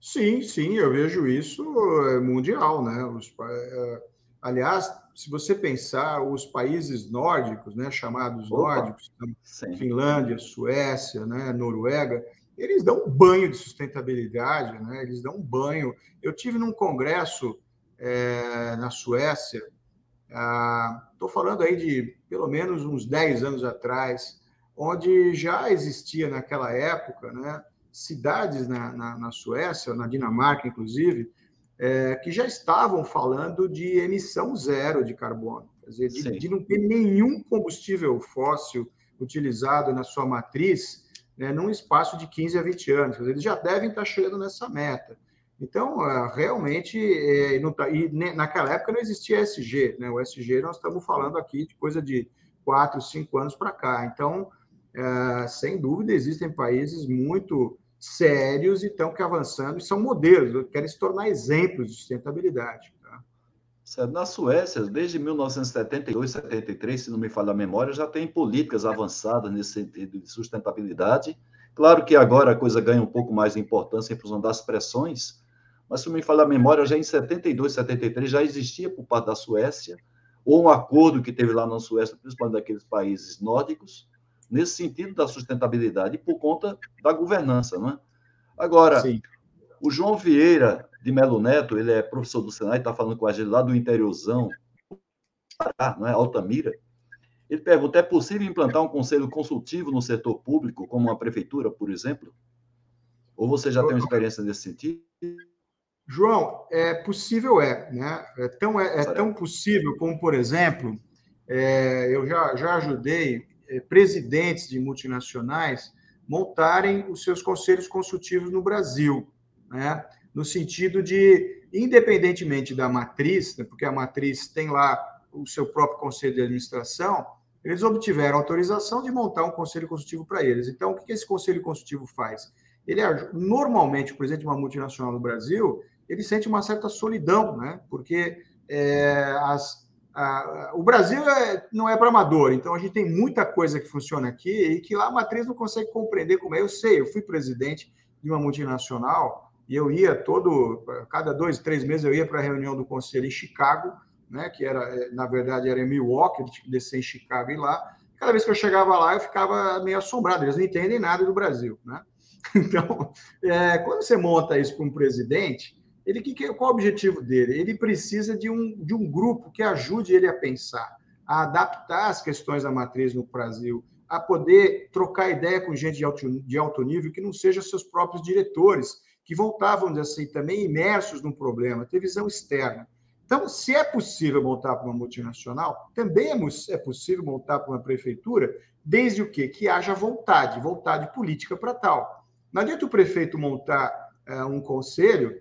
Sim, sim, eu vejo isso é, mundial, né? Os, é, aliás, se você pensar, os países nórdicos, né, chamados Opa, nórdicos, sim. Finlândia, Suécia, né, Noruega, eles dão um banho de sustentabilidade, né? eles dão um banho. Eu tive num congresso é, na Suécia, estou ah, falando aí de pelo menos uns 10 anos atrás, onde já existia naquela época né, cidades na, na, na Suécia, na Dinamarca, inclusive, é, que já estavam falando de emissão zero de carbono, quer dizer, de, de não ter nenhum combustível fóssil utilizado na sua matriz né, num espaço de 15 a 20 anos. Eles já devem estar chegando nessa meta. Então, é, realmente, é, tá, e naquela época não existia SG, né? O SG nós estamos falando aqui de coisa de 4, 5 anos para cá. Então, é, sem dúvida, existem países muito sérios e estão que avançando e são modelos, querem se tornar exemplos de sustentabilidade. Na Suécia, desde 1972, 73, se não me falha a memória, já tem políticas avançadas nesse sentido de sustentabilidade. Claro que agora a coisa ganha um pouco mais de importância em função das pressões, mas se não me falha a memória, já em 72, 73 já existia por parte da Suécia, ou um acordo que teve lá na Suécia, principalmente daqueles países nórdicos, nesse sentido da sustentabilidade, por conta da governança, não é? Agora, Sim. o João Vieira, de Melo Neto, ele é professor do Senai, está falando com a gente lá do interiorzão, não é? Altamira. Ele pergunta: é possível implantar um conselho consultivo no setor público, como uma prefeitura, por exemplo? Ou você já tem uma experiência nesse sentido? João, é possível, é, né? É tão, é, é tão possível como, por exemplo, é, eu já, já ajudei presidentes de multinacionais montarem os seus conselhos consultivos no Brasil, né? no sentido de, independentemente da matriz, né, porque a matriz tem lá o seu próprio conselho de administração, eles obtiveram autorização de montar um conselho consultivo para eles. Então, o que esse conselho consultivo faz? Ele normalmente, o presidente de uma multinacional no Brasil, ele sente uma certa solidão, né? Porque é, as, a, o Brasil é, não é para amador, então a gente tem muita coisa que funciona aqui e que lá a matriz não consegue compreender como é. Eu sei, eu fui presidente de uma multinacional e eu ia todo, cada dois, três meses eu ia para a reunião do conselho em Chicago, né, que era, eh, na verdade, era em Milwaukee, descer em Chicago e lá. Cada vez que eu chegava lá, eu ficava meio assombrado, eles não entendem nada do Brasil, né? Então, é, quando você monta isso para um presidente, ele que, qual é o objetivo dele? Ele precisa de um, de um grupo que ajude ele a pensar, a adaptar as questões da matriz no Brasil, a poder trocar ideia com gente de alto, de alto nível que não seja seus próprios diretores, que voltavam, assim, também imersos no problema, ter visão externa. Então, se é possível montar para uma multinacional, também é, é possível montar para uma prefeitura, desde o quê? Que haja vontade, vontade política para tal. Não adianta o prefeito montar é, um conselho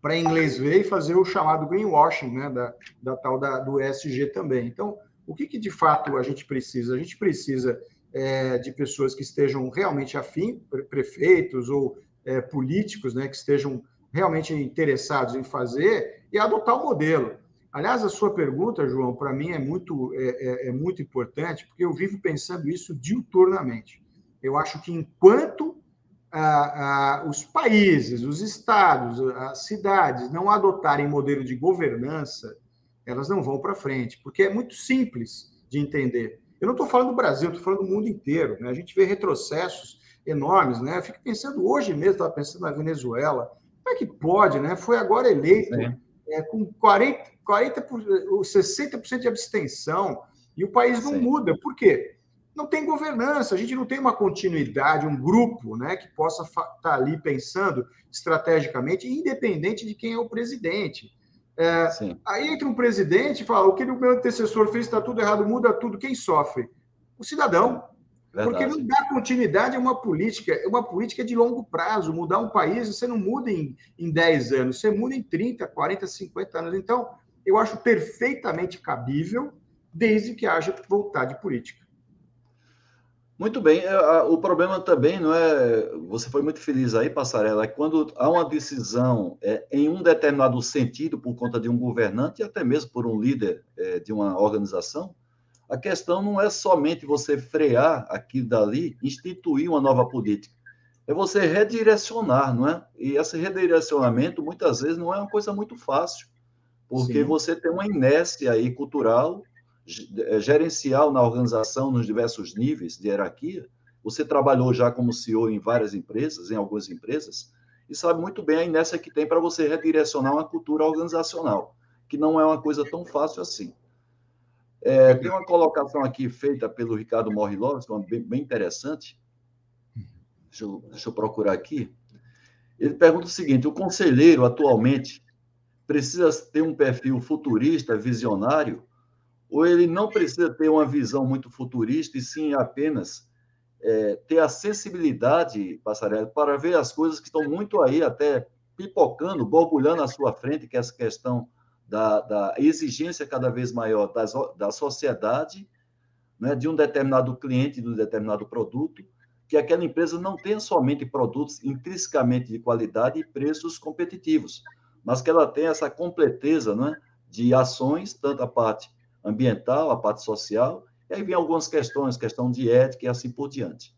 para inglês ver e fazer o chamado greenwashing, né, da, da tal da, do ESG também. Então, o que, que de fato a gente precisa? A gente precisa é, de pessoas que estejam realmente afim, prefeitos ou é, políticos né, que estejam realmente interessados em fazer e adotar o modelo. Aliás, a sua pergunta, João, para mim é muito, é, é, é, muito importante, porque eu vivo pensando isso diuturnamente. Eu acho que enquanto ah, ah, os países, os estados, as cidades não adotarem modelo de governança, elas não vão para frente, porque é muito simples de entender. Eu não estou falando do Brasil, estou falando do mundo inteiro. Né? A gente vê retrocessos enormes, né? Eu fico pensando hoje mesmo, estava pensando na Venezuela. Como é que pode, né? Foi agora eleito é, com 40, 40 60% de abstenção e o país não Sim. muda. Por quê? Não tem governança, a gente não tem uma continuidade, um grupo né, que possa estar tá ali pensando estrategicamente, independente de quem é o presidente. É, aí entra um presidente e fala: o que o meu antecessor fez está tudo errado, muda tudo. Quem sofre? O cidadão. Verdade. Porque não dá continuidade a uma política, é uma política de longo prazo. Mudar um país, você não muda em, em 10 anos, você muda em 30, 40, 50 anos. Então, eu acho perfeitamente cabível, desde que haja vontade política. Muito bem. É, o problema também não é. Você foi muito feliz aí, Passarela, é quando há uma decisão é, em um determinado sentido por conta de um governante e até mesmo por um líder é, de uma organização, a questão não é somente você frear aquilo dali, instituir uma nova política. É você redirecionar, não é? E esse redirecionamento, muitas vezes, não é uma coisa muito fácil, porque Sim. você tem uma inércia aí cultural gerencial na organização nos diversos níveis de hierarquia. Você trabalhou já como CEO em várias empresas, em algumas empresas, e sabe muito bem a inércia que tem para você redirecionar uma cultura organizacional, que não é uma coisa tão fácil assim. É, tem uma colocação aqui feita pelo Ricardo é bem, bem interessante. Deixa eu, deixa eu procurar aqui. Ele pergunta o seguinte: o conselheiro atualmente precisa ter um perfil futurista, visionário, ou ele não precisa ter uma visão muito futurista, e sim apenas é, ter a sensibilidade, Passarela, para ver as coisas que estão muito aí, até pipocando, borbulhando à sua frente, que é essa questão da, da exigência cada vez maior da sociedade, né, de um determinado cliente, de um determinado produto, que aquela empresa não tenha somente produtos intrinsecamente de qualidade e preços competitivos, mas que ela tenha essa completeza né, de ações, tanto a parte ambiental, a parte social, e aí vem algumas questões, questão de ética e assim por diante.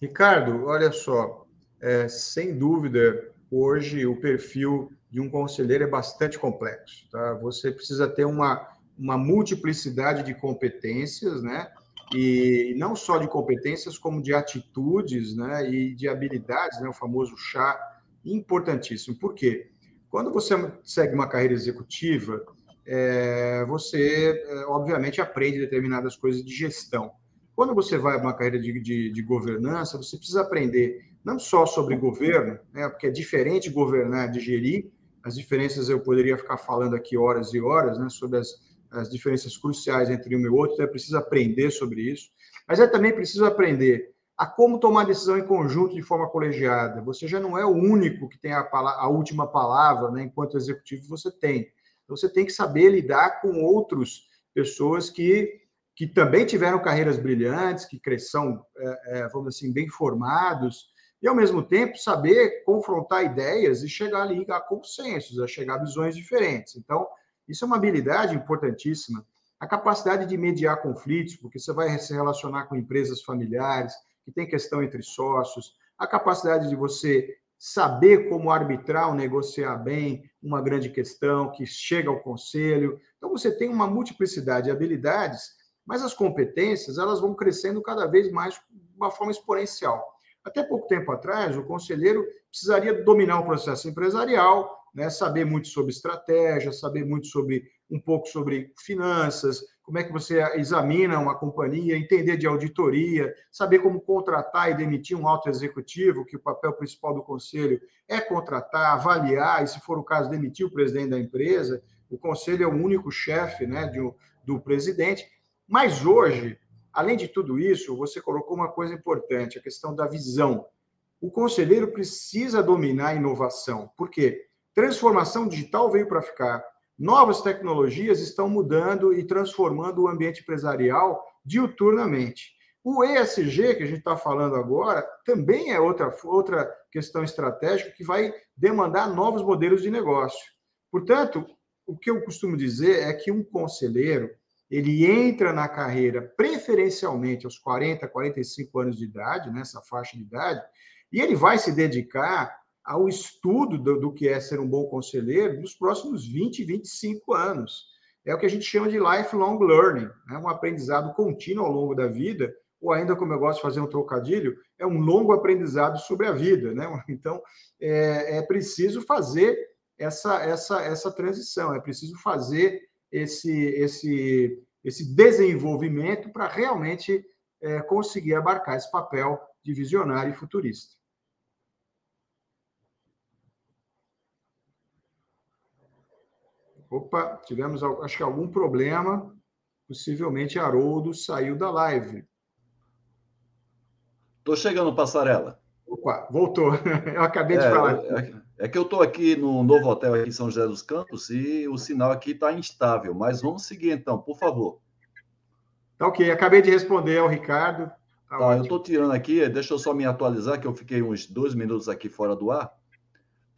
Ricardo, olha só, é, sem dúvida, hoje o perfil de um conselheiro é bastante complexo. Tá? Você precisa ter uma, uma multiplicidade de competências, né? E não só de competências, como de atitudes né? e de habilidades, né? o famoso chá, importantíssimo. Por quê? Quando você segue uma carreira executiva, é, você, é, obviamente, aprende determinadas coisas de gestão. Quando você vai para uma carreira de, de, de, governança, você precisa aprender não só sobre governo, né, porque é diferente governar de gerir, as diferenças eu poderia ficar falando aqui horas e horas, né, sobre as, as diferenças cruciais entre um e outro, então é preciso aprender sobre isso, mas é também preciso aprender a como tomar decisão em conjunto de forma colegiada. Você já não é o único que tem a, a última palavra, né, enquanto executivo você tem. Então, você tem que saber lidar com outras pessoas que, que também tiveram carreiras brilhantes, que cresçam, é, é, vamos assim, bem formados, e, ao mesmo tempo, saber confrontar ideias e chegar ali a consensos, a chegar a visões diferentes. Então, isso é uma habilidade importantíssima. A capacidade de mediar conflitos, porque você vai se relacionar com empresas familiares, que tem questão entre sócios, a capacidade de você saber como arbitrar ou negociar bem uma grande questão que chega ao conselho. Então você tem uma multiplicidade de habilidades, mas as competências elas vão crescendo cada vez mais de uma forma exponencial. Até pouco tempo atrás, o conselheiro precisaria dominar o processo empresarial, né, saber muito sobre estratégia, saber muito sobre um pouco sobre finanças, como é que você examina uma companhia, entender de auditoria, saber como contratar e demitir um alto executivo, que o papel principal do conselho é contratar, avaliar e, se for o caso, demitir o presidente da empresa. O conselho é o único chefe né, de, do presidente. Mas hoje, além de tudo isso, você colocou uma coisa importante, a questão da visão. O conselheiro precisa dominar a inovação. Por quê? Transformação digital veio para ficar Novas tecnologias estão mudando e transformando o ambiente empresarial diuturnamente. O ESG, que a gente está falando agora, também é outra, outra questão estratégica que vai demandar novos modelos de negócio. Portanto, o que eu costumo dizer é que um conselheiro ele entra na carreira preferencialmente aos 40, 45 anos de idade, nessa faixa de idade, e ele vai se dedicar ao estudo do, do, que é ser um bom conselheiro nos próximos 20, 25 anos. É o que a gente chama de lifelong learning, né? um aprendizado contínuo ao longo da vida, ou ainda, como eu gosto de fazer um trocadilho, é um longo aprendizado sobre a vida. Né? Então, é, é preciso fazer essa, essa, essa transição, é preciso fazer esse, esse, esse desenvolvimento para realmente é, conseguir abarcar esse papel de visionário e futurista. Opa, tivemos acho que algum problema. Possivelmente Haroldo saiu da live. Estou chegando, Passarela. Opa, voltou. Eu acabei é, de falar. É, é que eu estou aqui no novo hotel aqui em São José dos Campos e o sinal aqui está instável. Mas vamos seguir então, por favor. Tá ok, acabei de responder ao Ricardo. Tá, tá eu estou tirando aqui, deixa eu só me atualizar, que eu fiquei uns dois minutos aqui fora do ar.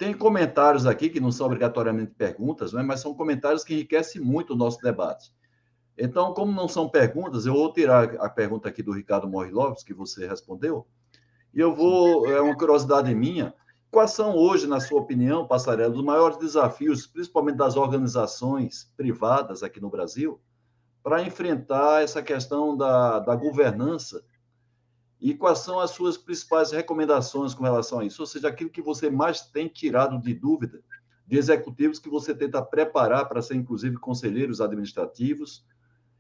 Tem comentários aqui que não são obrigatoriamente perguntas, né, mas são comentários que enriquecem muito o nosso debate. Então, como não são perguntas, eu vou tirar a pergunta aqui do Ricardo Morriloves, que você respondeu, e eu vou, é uma curiosidade minha, quais são hoje, na sua opinião, Passarela, os maiores desafios, principalmente das organizações privadas aqui no Brasil, para enfrentar essa questão da, da governança e quais são as suas principais recomendações com relação a isso? Ou seja, aquilo que você mais tem tirado de dúvida de executivos que você tenta preparar para ser, inclusive, conselheiros administrativos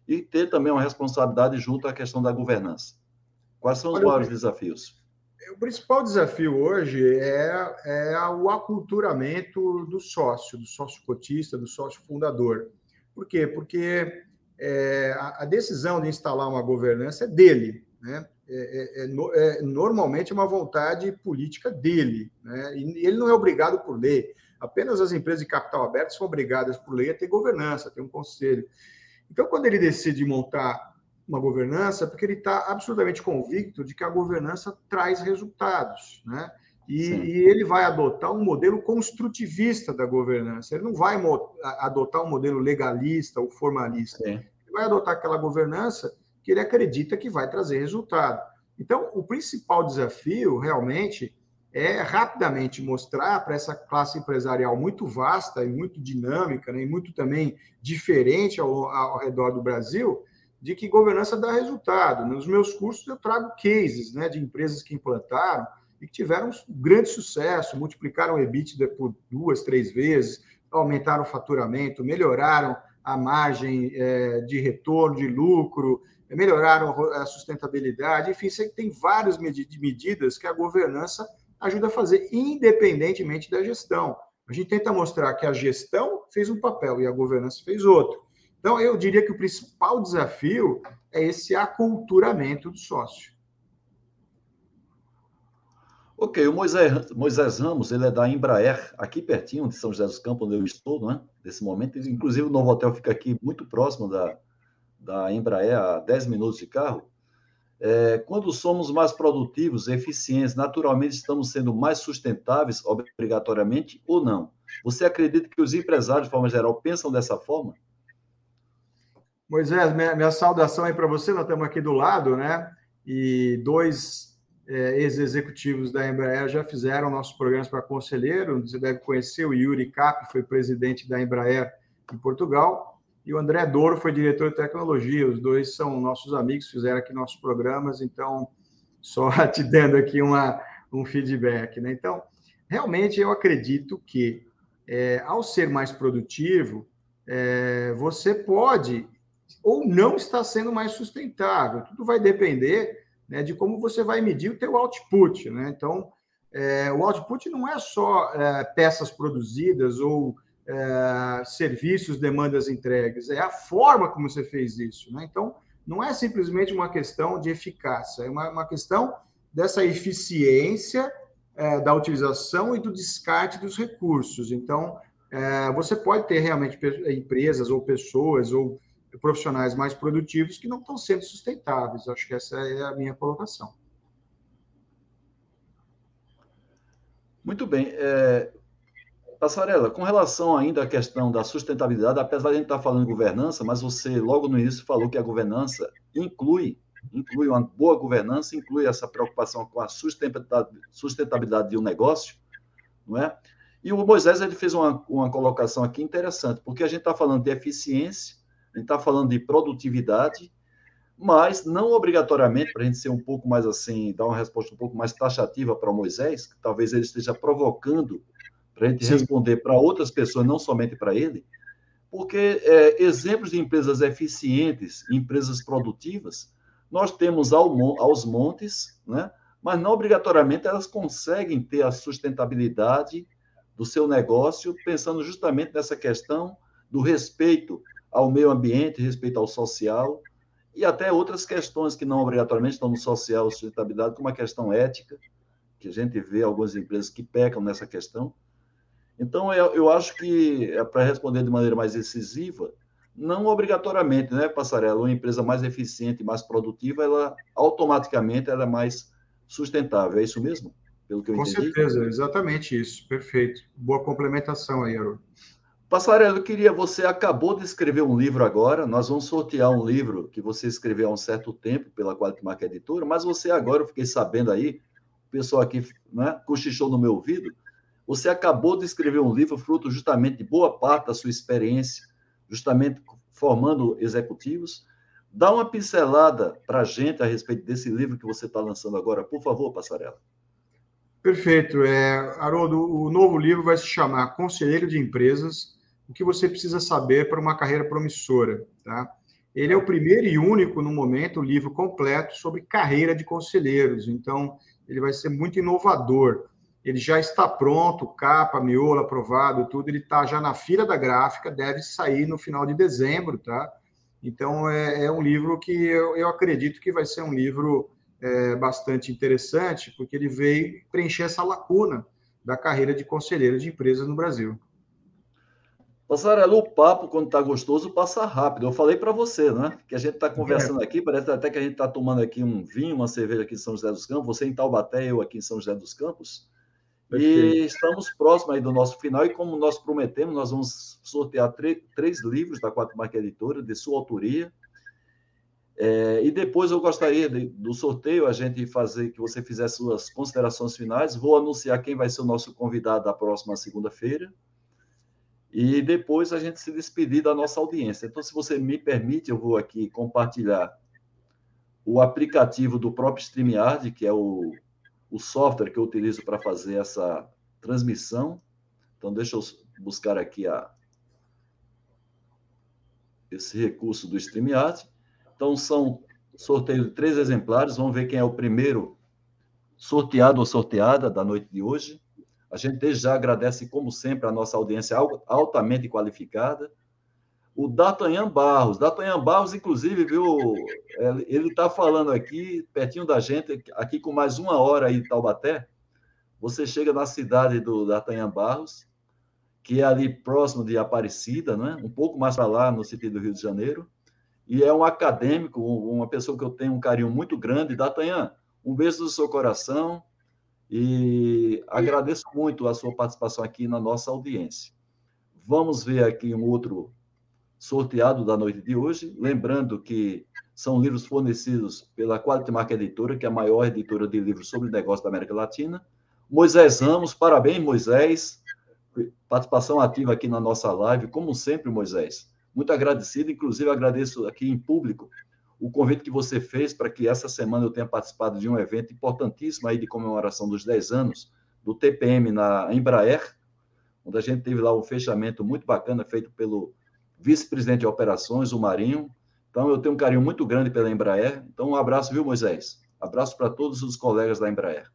e ter também uma responsabilidade junto à questão da governança. Quais são os Olha, maiores desafios? O principal desafio hoje é, é o aculturamento do sócio, do sócio cotista, do sócio fundador. Por quê? Porque é, a, a decisão de instalar uma governança é dele, né? É, é, é, é, normalmente é uma vontade política dele, né? e ele não é obrigado por lei. Apenas as empresas de capital aberto são obrigadas por lei a ter governança, a ter um conselho. Então, quando ele decide montar uma governança, é porque ele está absolutamente convicto de que a governança traz resultados, né? E, e, ele vai adotar um modelo construtivista da governança. Ele não vai adotar um modelo legalista ou formalista. Sim. Ele vai adotar aquela governança que ele acredita que vai trazer resultado. Então, o principal desafio, realmente, é rapidamente mostrar para essa classe empresarial muito vasta e muito dinâmica, né, e muito também diferente ao, ao redor do Brasil, de que governança dá resultado. Nos meus cursos, eu trago cases né, de empresas que implantaram e que tiveram um grande sucesso, multiplicaram o EBITDA por duas, três vezes, aumentaram o faturamento, melhoraram a margem é, de retorno, de lucro, melhoraram a sustentabilidade, enfim, você tem várias medidas que a governança ajuda a fazer, independentemente da gestão. A gente tenta mostrar que a gestão fez um papel e a governança fez outro. Então, eu diria que o principal desafio é esse aculturamento do sócio. Ok, o Moisés, Moisés Ramos, ele é da Embraer, aqui pertinho de São José dos Campos, onde eu estou, não é? Nesse momento. Inclusive, o novo hotel fica aqui muito próximo da, da Embraer a 10 minutos de carro, é, quando somos mais produtivos, eficientes, naturalmente estamos sendo mais sustentáveis, obrigatoriamente, ou não? Você acredita que os empresários, de forma geral, pensam dessa forma? Moisés, minha, minha saudação aí para você, nós estamos aqui do lado, né? E dois é, ex-executivos da Embraer já fizeram nossos programas para conselheiro. Você deve conhecer o Yuri Cap, foi presidente da Embraer em Portugal e o André Douro foi diretor de tecnologia. Os dois são nossos amigos, fizeram aqui nossos programas, então, só te dando aqui uma, um feedback. Né? Então, realmente eu acredito que, é, ao ser mais produtivo, é, você pode ou não está sendo mais sustentável. Tudo vai depender né, de como você vai medir o teu output. Né? Então, é, o output não é só é, peças produzidas ou é, serviços, demandas entregues, é a forma como você fez isso. Né? Então, não é simplesmente uma questão de eficácia, é uma, uma questão dessa eficiência é, da utilização e do descarte dos recursos. Então, é, você pode ter realmente empresas ou pessoas ou profissionais mais produtivos que não estão sendo sustentáveis. Acho que essa é a minha colocação. Muito bem. É, Passarela, com relação ainda à questão da sustentabilidade, apesar de a gente estar falando de governança, mas você logo no início falou que a governança inclui, inclui uma boa governança, inclui essa preocupação com a sustentabilidade de um negócio, não é? E o Moisés ele fez uma, uma colocação aqui interessante, porque a gente está falando de eficiência, a gente está falando de produtividade, mas não obrigatoriamente, para a gente ser um pouco mais assim, dar uma resposta um pouco mais taxativa para o Moisés, que talvez ele esteja provocando para a gente Sim. responder para outras pessoas, não somente para ele, porque é, exemplos de empresas eficientes, empresas produtivas, nós temos ao, aos montes, né? mas não obrigatoriamente elas conseguem ter a sustentabilidade do seu negócio, pensando justamente nessa questão do respeito ao meio ambiente, respeito ao social e até outras questões que não obrigatoriamente estão no social ou sustentabilidade, como a questão ética, que a gente vê algumas empresas que pecam nessa questão. Então, eu, eu acho que, é para responder de maneira mais incisiva, não obrigatoriamente, né, Passarela, uma empresa mais eficiente, mais produtiva, ela automaticamente ela é mais sustentável. É isso mesmo? Pelo que eu Com entendi? certeza, exatamente isso. Perfeito. Boa complementação aí, Haroldo. Passarela, eu queria, você acabou de escrever um livro agora, nós vamos sortear um livro que você escreveu há um certo tempo pela Quality Marca Editora, mas você agora, eu fiquei sabendo aí, o pessoal aqui né, cochichou no meu ouvido, você acabou de escrever um livro fruto justamente de boa parte da sua experiência, justamente formando executivos. Dá uma pincelada para a gente a respeito desse livro que você está lançando agora, por favor, Passarela. Perfeito. É, Haroldo, o novo livro vai se chamar Conselheiro de Empresas, o que você precisa saber para uma carreira promissora. Tá? Ele é o primeiro e único, no momento, livro completo sobre carreira de conselheiros. Então, ele vai ser muito inovador. Ele já está pronto, capa, miolo, aprovado, tudo. Ele está já na fila da gráfica, deve sair no final de dezembro, tá? Então, é, é um livro que eu, eu acredito que vai ser um livro é, bastante interessante, porque ele veio preencher essa lacuna da carreira de conselheiro de empresas no Brasil. Passarela, o papo, quando está gostoso, passa rápido. Eu falei para você, né? Que a gente está conversando é. aqui, parece até que a gente está tomando aqui um vinho, uma cerveja aqui em São José dos Campos, você em Taubaté, eu aqui em São José dos Campos. E estamos próximos aí do nosso final, e como nós prometemos, nós vamos sortear três livros da Quatro Marca Editora, de sua autoria. É, e depois eu gostaria de, do sorteio, a gente fazer que você fizesse suas considerações finais. Vou anunciar quem vai ser o nosso convidado da próxima segunda-feira e depois a gente se despedir da nossa audiência. Então, se você me permite, eu vou aqui compartilhar o aplicativo do próprio StreamYard, que é o, o software que eu utilizo para fazer essa transmissão. Então, deixa eu buscar aqui a, esse recurso do StreamYard. Então, são sorteio de três exemplares. Vamos ver quem é o primeiro sorteado ou sorteada da noite de hoje. A gente já agradece, como sempre, a nossa audiência altamente qualificada. O D'Artagnan Barros. D'Artagnan Barros, inclusive, viu, é, ele está falando aqui, pertinho da gente, aqui com mais uma hora aí em Taubaté. Você chega na cidade do D'Artagnan Barros, que é ali próximo de Aparecida, né? um pouco mais para lá, no sentido do Rio de Janeiro. E é um acadêmico, uma pessoa que eu tenho um carinho muito grande. D'Artagnan, um beijo do seu coração e agradeço muito a sua participação aqui na nossa audiência. Vamos ver aqui um outro sorteado da noite de hoje. Lembrando que são livros fornecidos pela Quality Marca Editora, que é a maior editora de livros sobre negócio da América Latina. Moisés Ramos, parabéns, Moisés. Participação ativa aqui na nossa live, como sempre, Moisés. Muito agradecido, inclusive agradeço aqui em público o convite que você fez para que essa semana eu tenha participado de um evento importantíssimo aí de comemoração dos 10 anos do TPM na Embraer, onde a gente teve lá um fechamento muito bacana feito pelo vice-presidente de operações, o Marinho. Então, eu tenho um carinho muito grande pela Embraer. Então, um abraço, viu, Moisés? Abraço para todos os colegas da Embraer.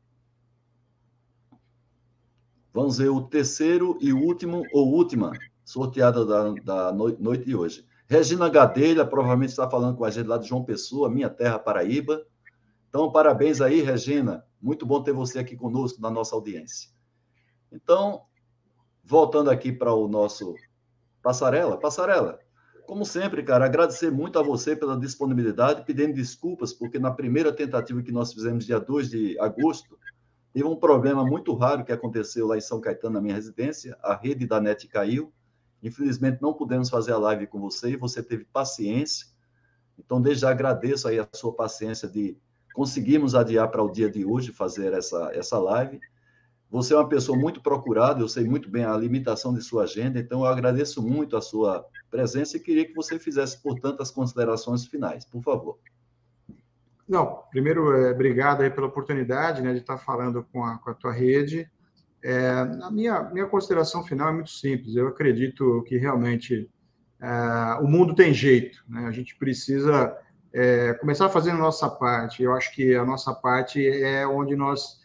Vamos ver o terceiro e último, ou última, sorteada da, da noite de hoje. Regina Gadelha, provavelmente está falando com a gente lá de João Pessoa, minha terra, Paraíba. Então, parabéns aí, Regina. Muito bom ter você aqui conosco na nossa audiência. Então, voltando aqui para o nosso Passarela. Passarela, como sempre, cara, agradecer muito a você pela disponibilidade, pedindo desculpas, porque na primeira tentativa que nós fizemos, dia 2 de agosto, teve um problema muito raro que aconteceu lá em São Caetano, na minha residência. A rede da NET caiu Infelizmente, não pudemos fazer a live com você e você teve paciência. Então, desde já agradeço aí a sua paciência de conseguirmos adiar para o dia de hoje fazer essa, essa live. Você é uma pessoa muito procurada, eu sei muito bem a limitação de sua agenda, então eu agradeço muito a sua presença e queria que você fizesse, portanto, as considerações finais, por favor. Não, primeiro, é, obrigado aí pela oportunidade né, de estar falando com a, com a tua rede. É, a minha, minha consideração final é muito simples. Eu acredito que realmente é, o mundo tem jeito. Né? A gente precisa é, começar fazer a nossa parte. Eu acho que a nossa parte é onde nós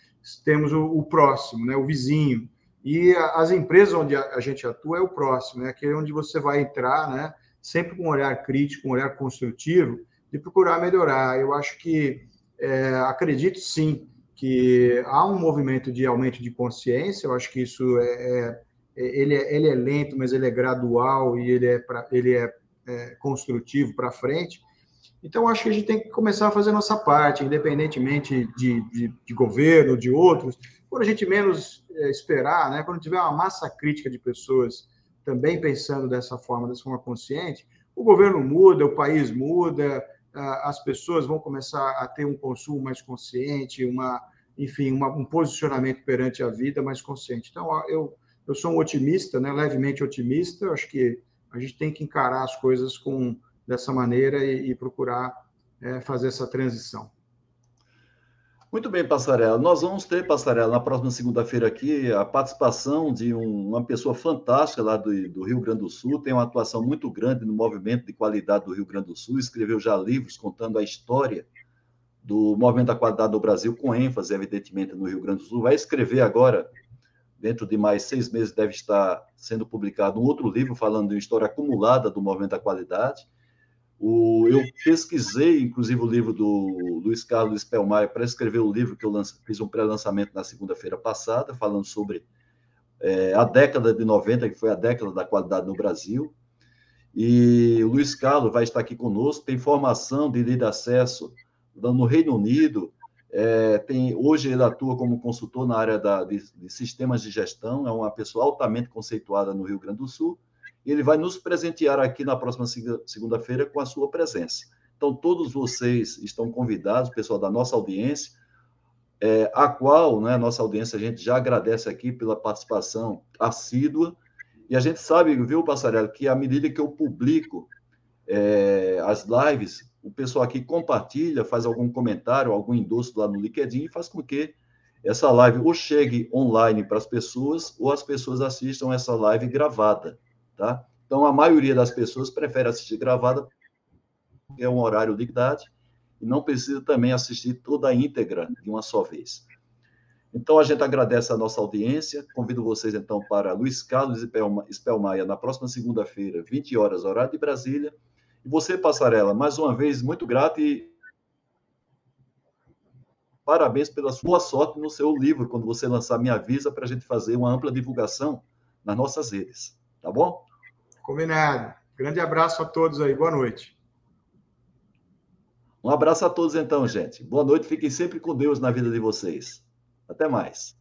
temos o, o próximo, né? o vizinho. E as empresas onde a gente atua é o próximo, é aquele onde você vai entrar, né? sempre com um olhar crítico, um olhar construtivo, de procurar melhorar. Eu acho que, é, acredito sim, que há um movimento de aumento de consciência, eu acho que isso é, é, é ele, é ele é lento, mas ele é gradual e ele é, pra, ele é, é construtivo para frente. Então, acho que a gente tem que começar a fazer a nossa parte, independentemente de, de, de governo, de outros. Quando a gente menos é, esperar, né, quando tiver uma massa crítica de pessoas também pensando dessa forma, dessa forma consciente, o governo muda, o país muda, as pessoas vão começar a ter um consumo mais consciente, uma, enfim, uma, um posicionamento perante a vida mais consciente. Então, eu, eu sou um otimista, né, levemente otimista, acho que a gente tem que encarar as coisas com dessa maneira e, e procurar é, fazer essa transição. Muito bem, Passarela. Nós vamos ter, Passarela, na próxima segunda-feira aqui, a participação de um, uma pessoa fantástica lá do, do, Rio Grande do Sul, tem uma atuação muito grande no movimento de qualidade do Rio Grande do Sul, escreveu já livros contando a história do movimento da qualidade do Brasil, com ênfase, evidentemente, no Rio Grande do Sul. Vai escrever agora, dentro de mais seis meses, deve estar sendo publicado um outro livro falando de uma história acumulada do movimento da qualidade. O, eu pesquisei, inclusive, o livro do Luiz Carlos Spellmaier para escrever o livro que eu lance, fiz um pré-lançamento na segunda-feira passada, falando sobre é, a década de 90, que foi a década da qualidade no Brasil. E o Luiz Carlos vai estar aqui conosco, tem formação de líder acesso no Reino Unido, é, tem, hoje ele atua como consultor na área da, de, de sistemas de gestão, é uma pessoa altamente conceituada no Rio Grande do Sul, e ele vai nos presentear aqui na próxima segunda-feira com a sua presença. Então, todos vocês estão convidados, pessoal da nossa audiência, é, a qual, né, nossa audiência, a gente já agradece aqui pela participação assídua, e a gente sabe, viu, Passarello, que à medida que eu publico é, as lives, o pessoal aqui compartilha, faz algum comentário, algum endosso lá no LinkedIn e faz com que essa live ou chegue online para as pessoas ou as pessoas assistam essa live gravada. Tá? Então, a maioria das pessoas prefere assistir gravada, é um horário de idade, e não precisa também assistir toda a íntegra de uma só vez. Então, a gente agradece a nossa audiência. Convido vocês, então, para Luiz Carlos Spelmaia, na próxima segunda-feira, 20 horas, horário de Brasília. E você, Passarela, mais uma vez, muito grato e parabéns pela sua sorte no seu livro. Quando você lançar, me avisa para a gente fazer uma ampla divulgação nas nossas redes. Tá bom? Combinado. Grande abraço a todos aí. Boa noite. Um abraço a todos, então, gente. Boa noite. Fiquem sempre com Deus na vida de vocês. Até mais.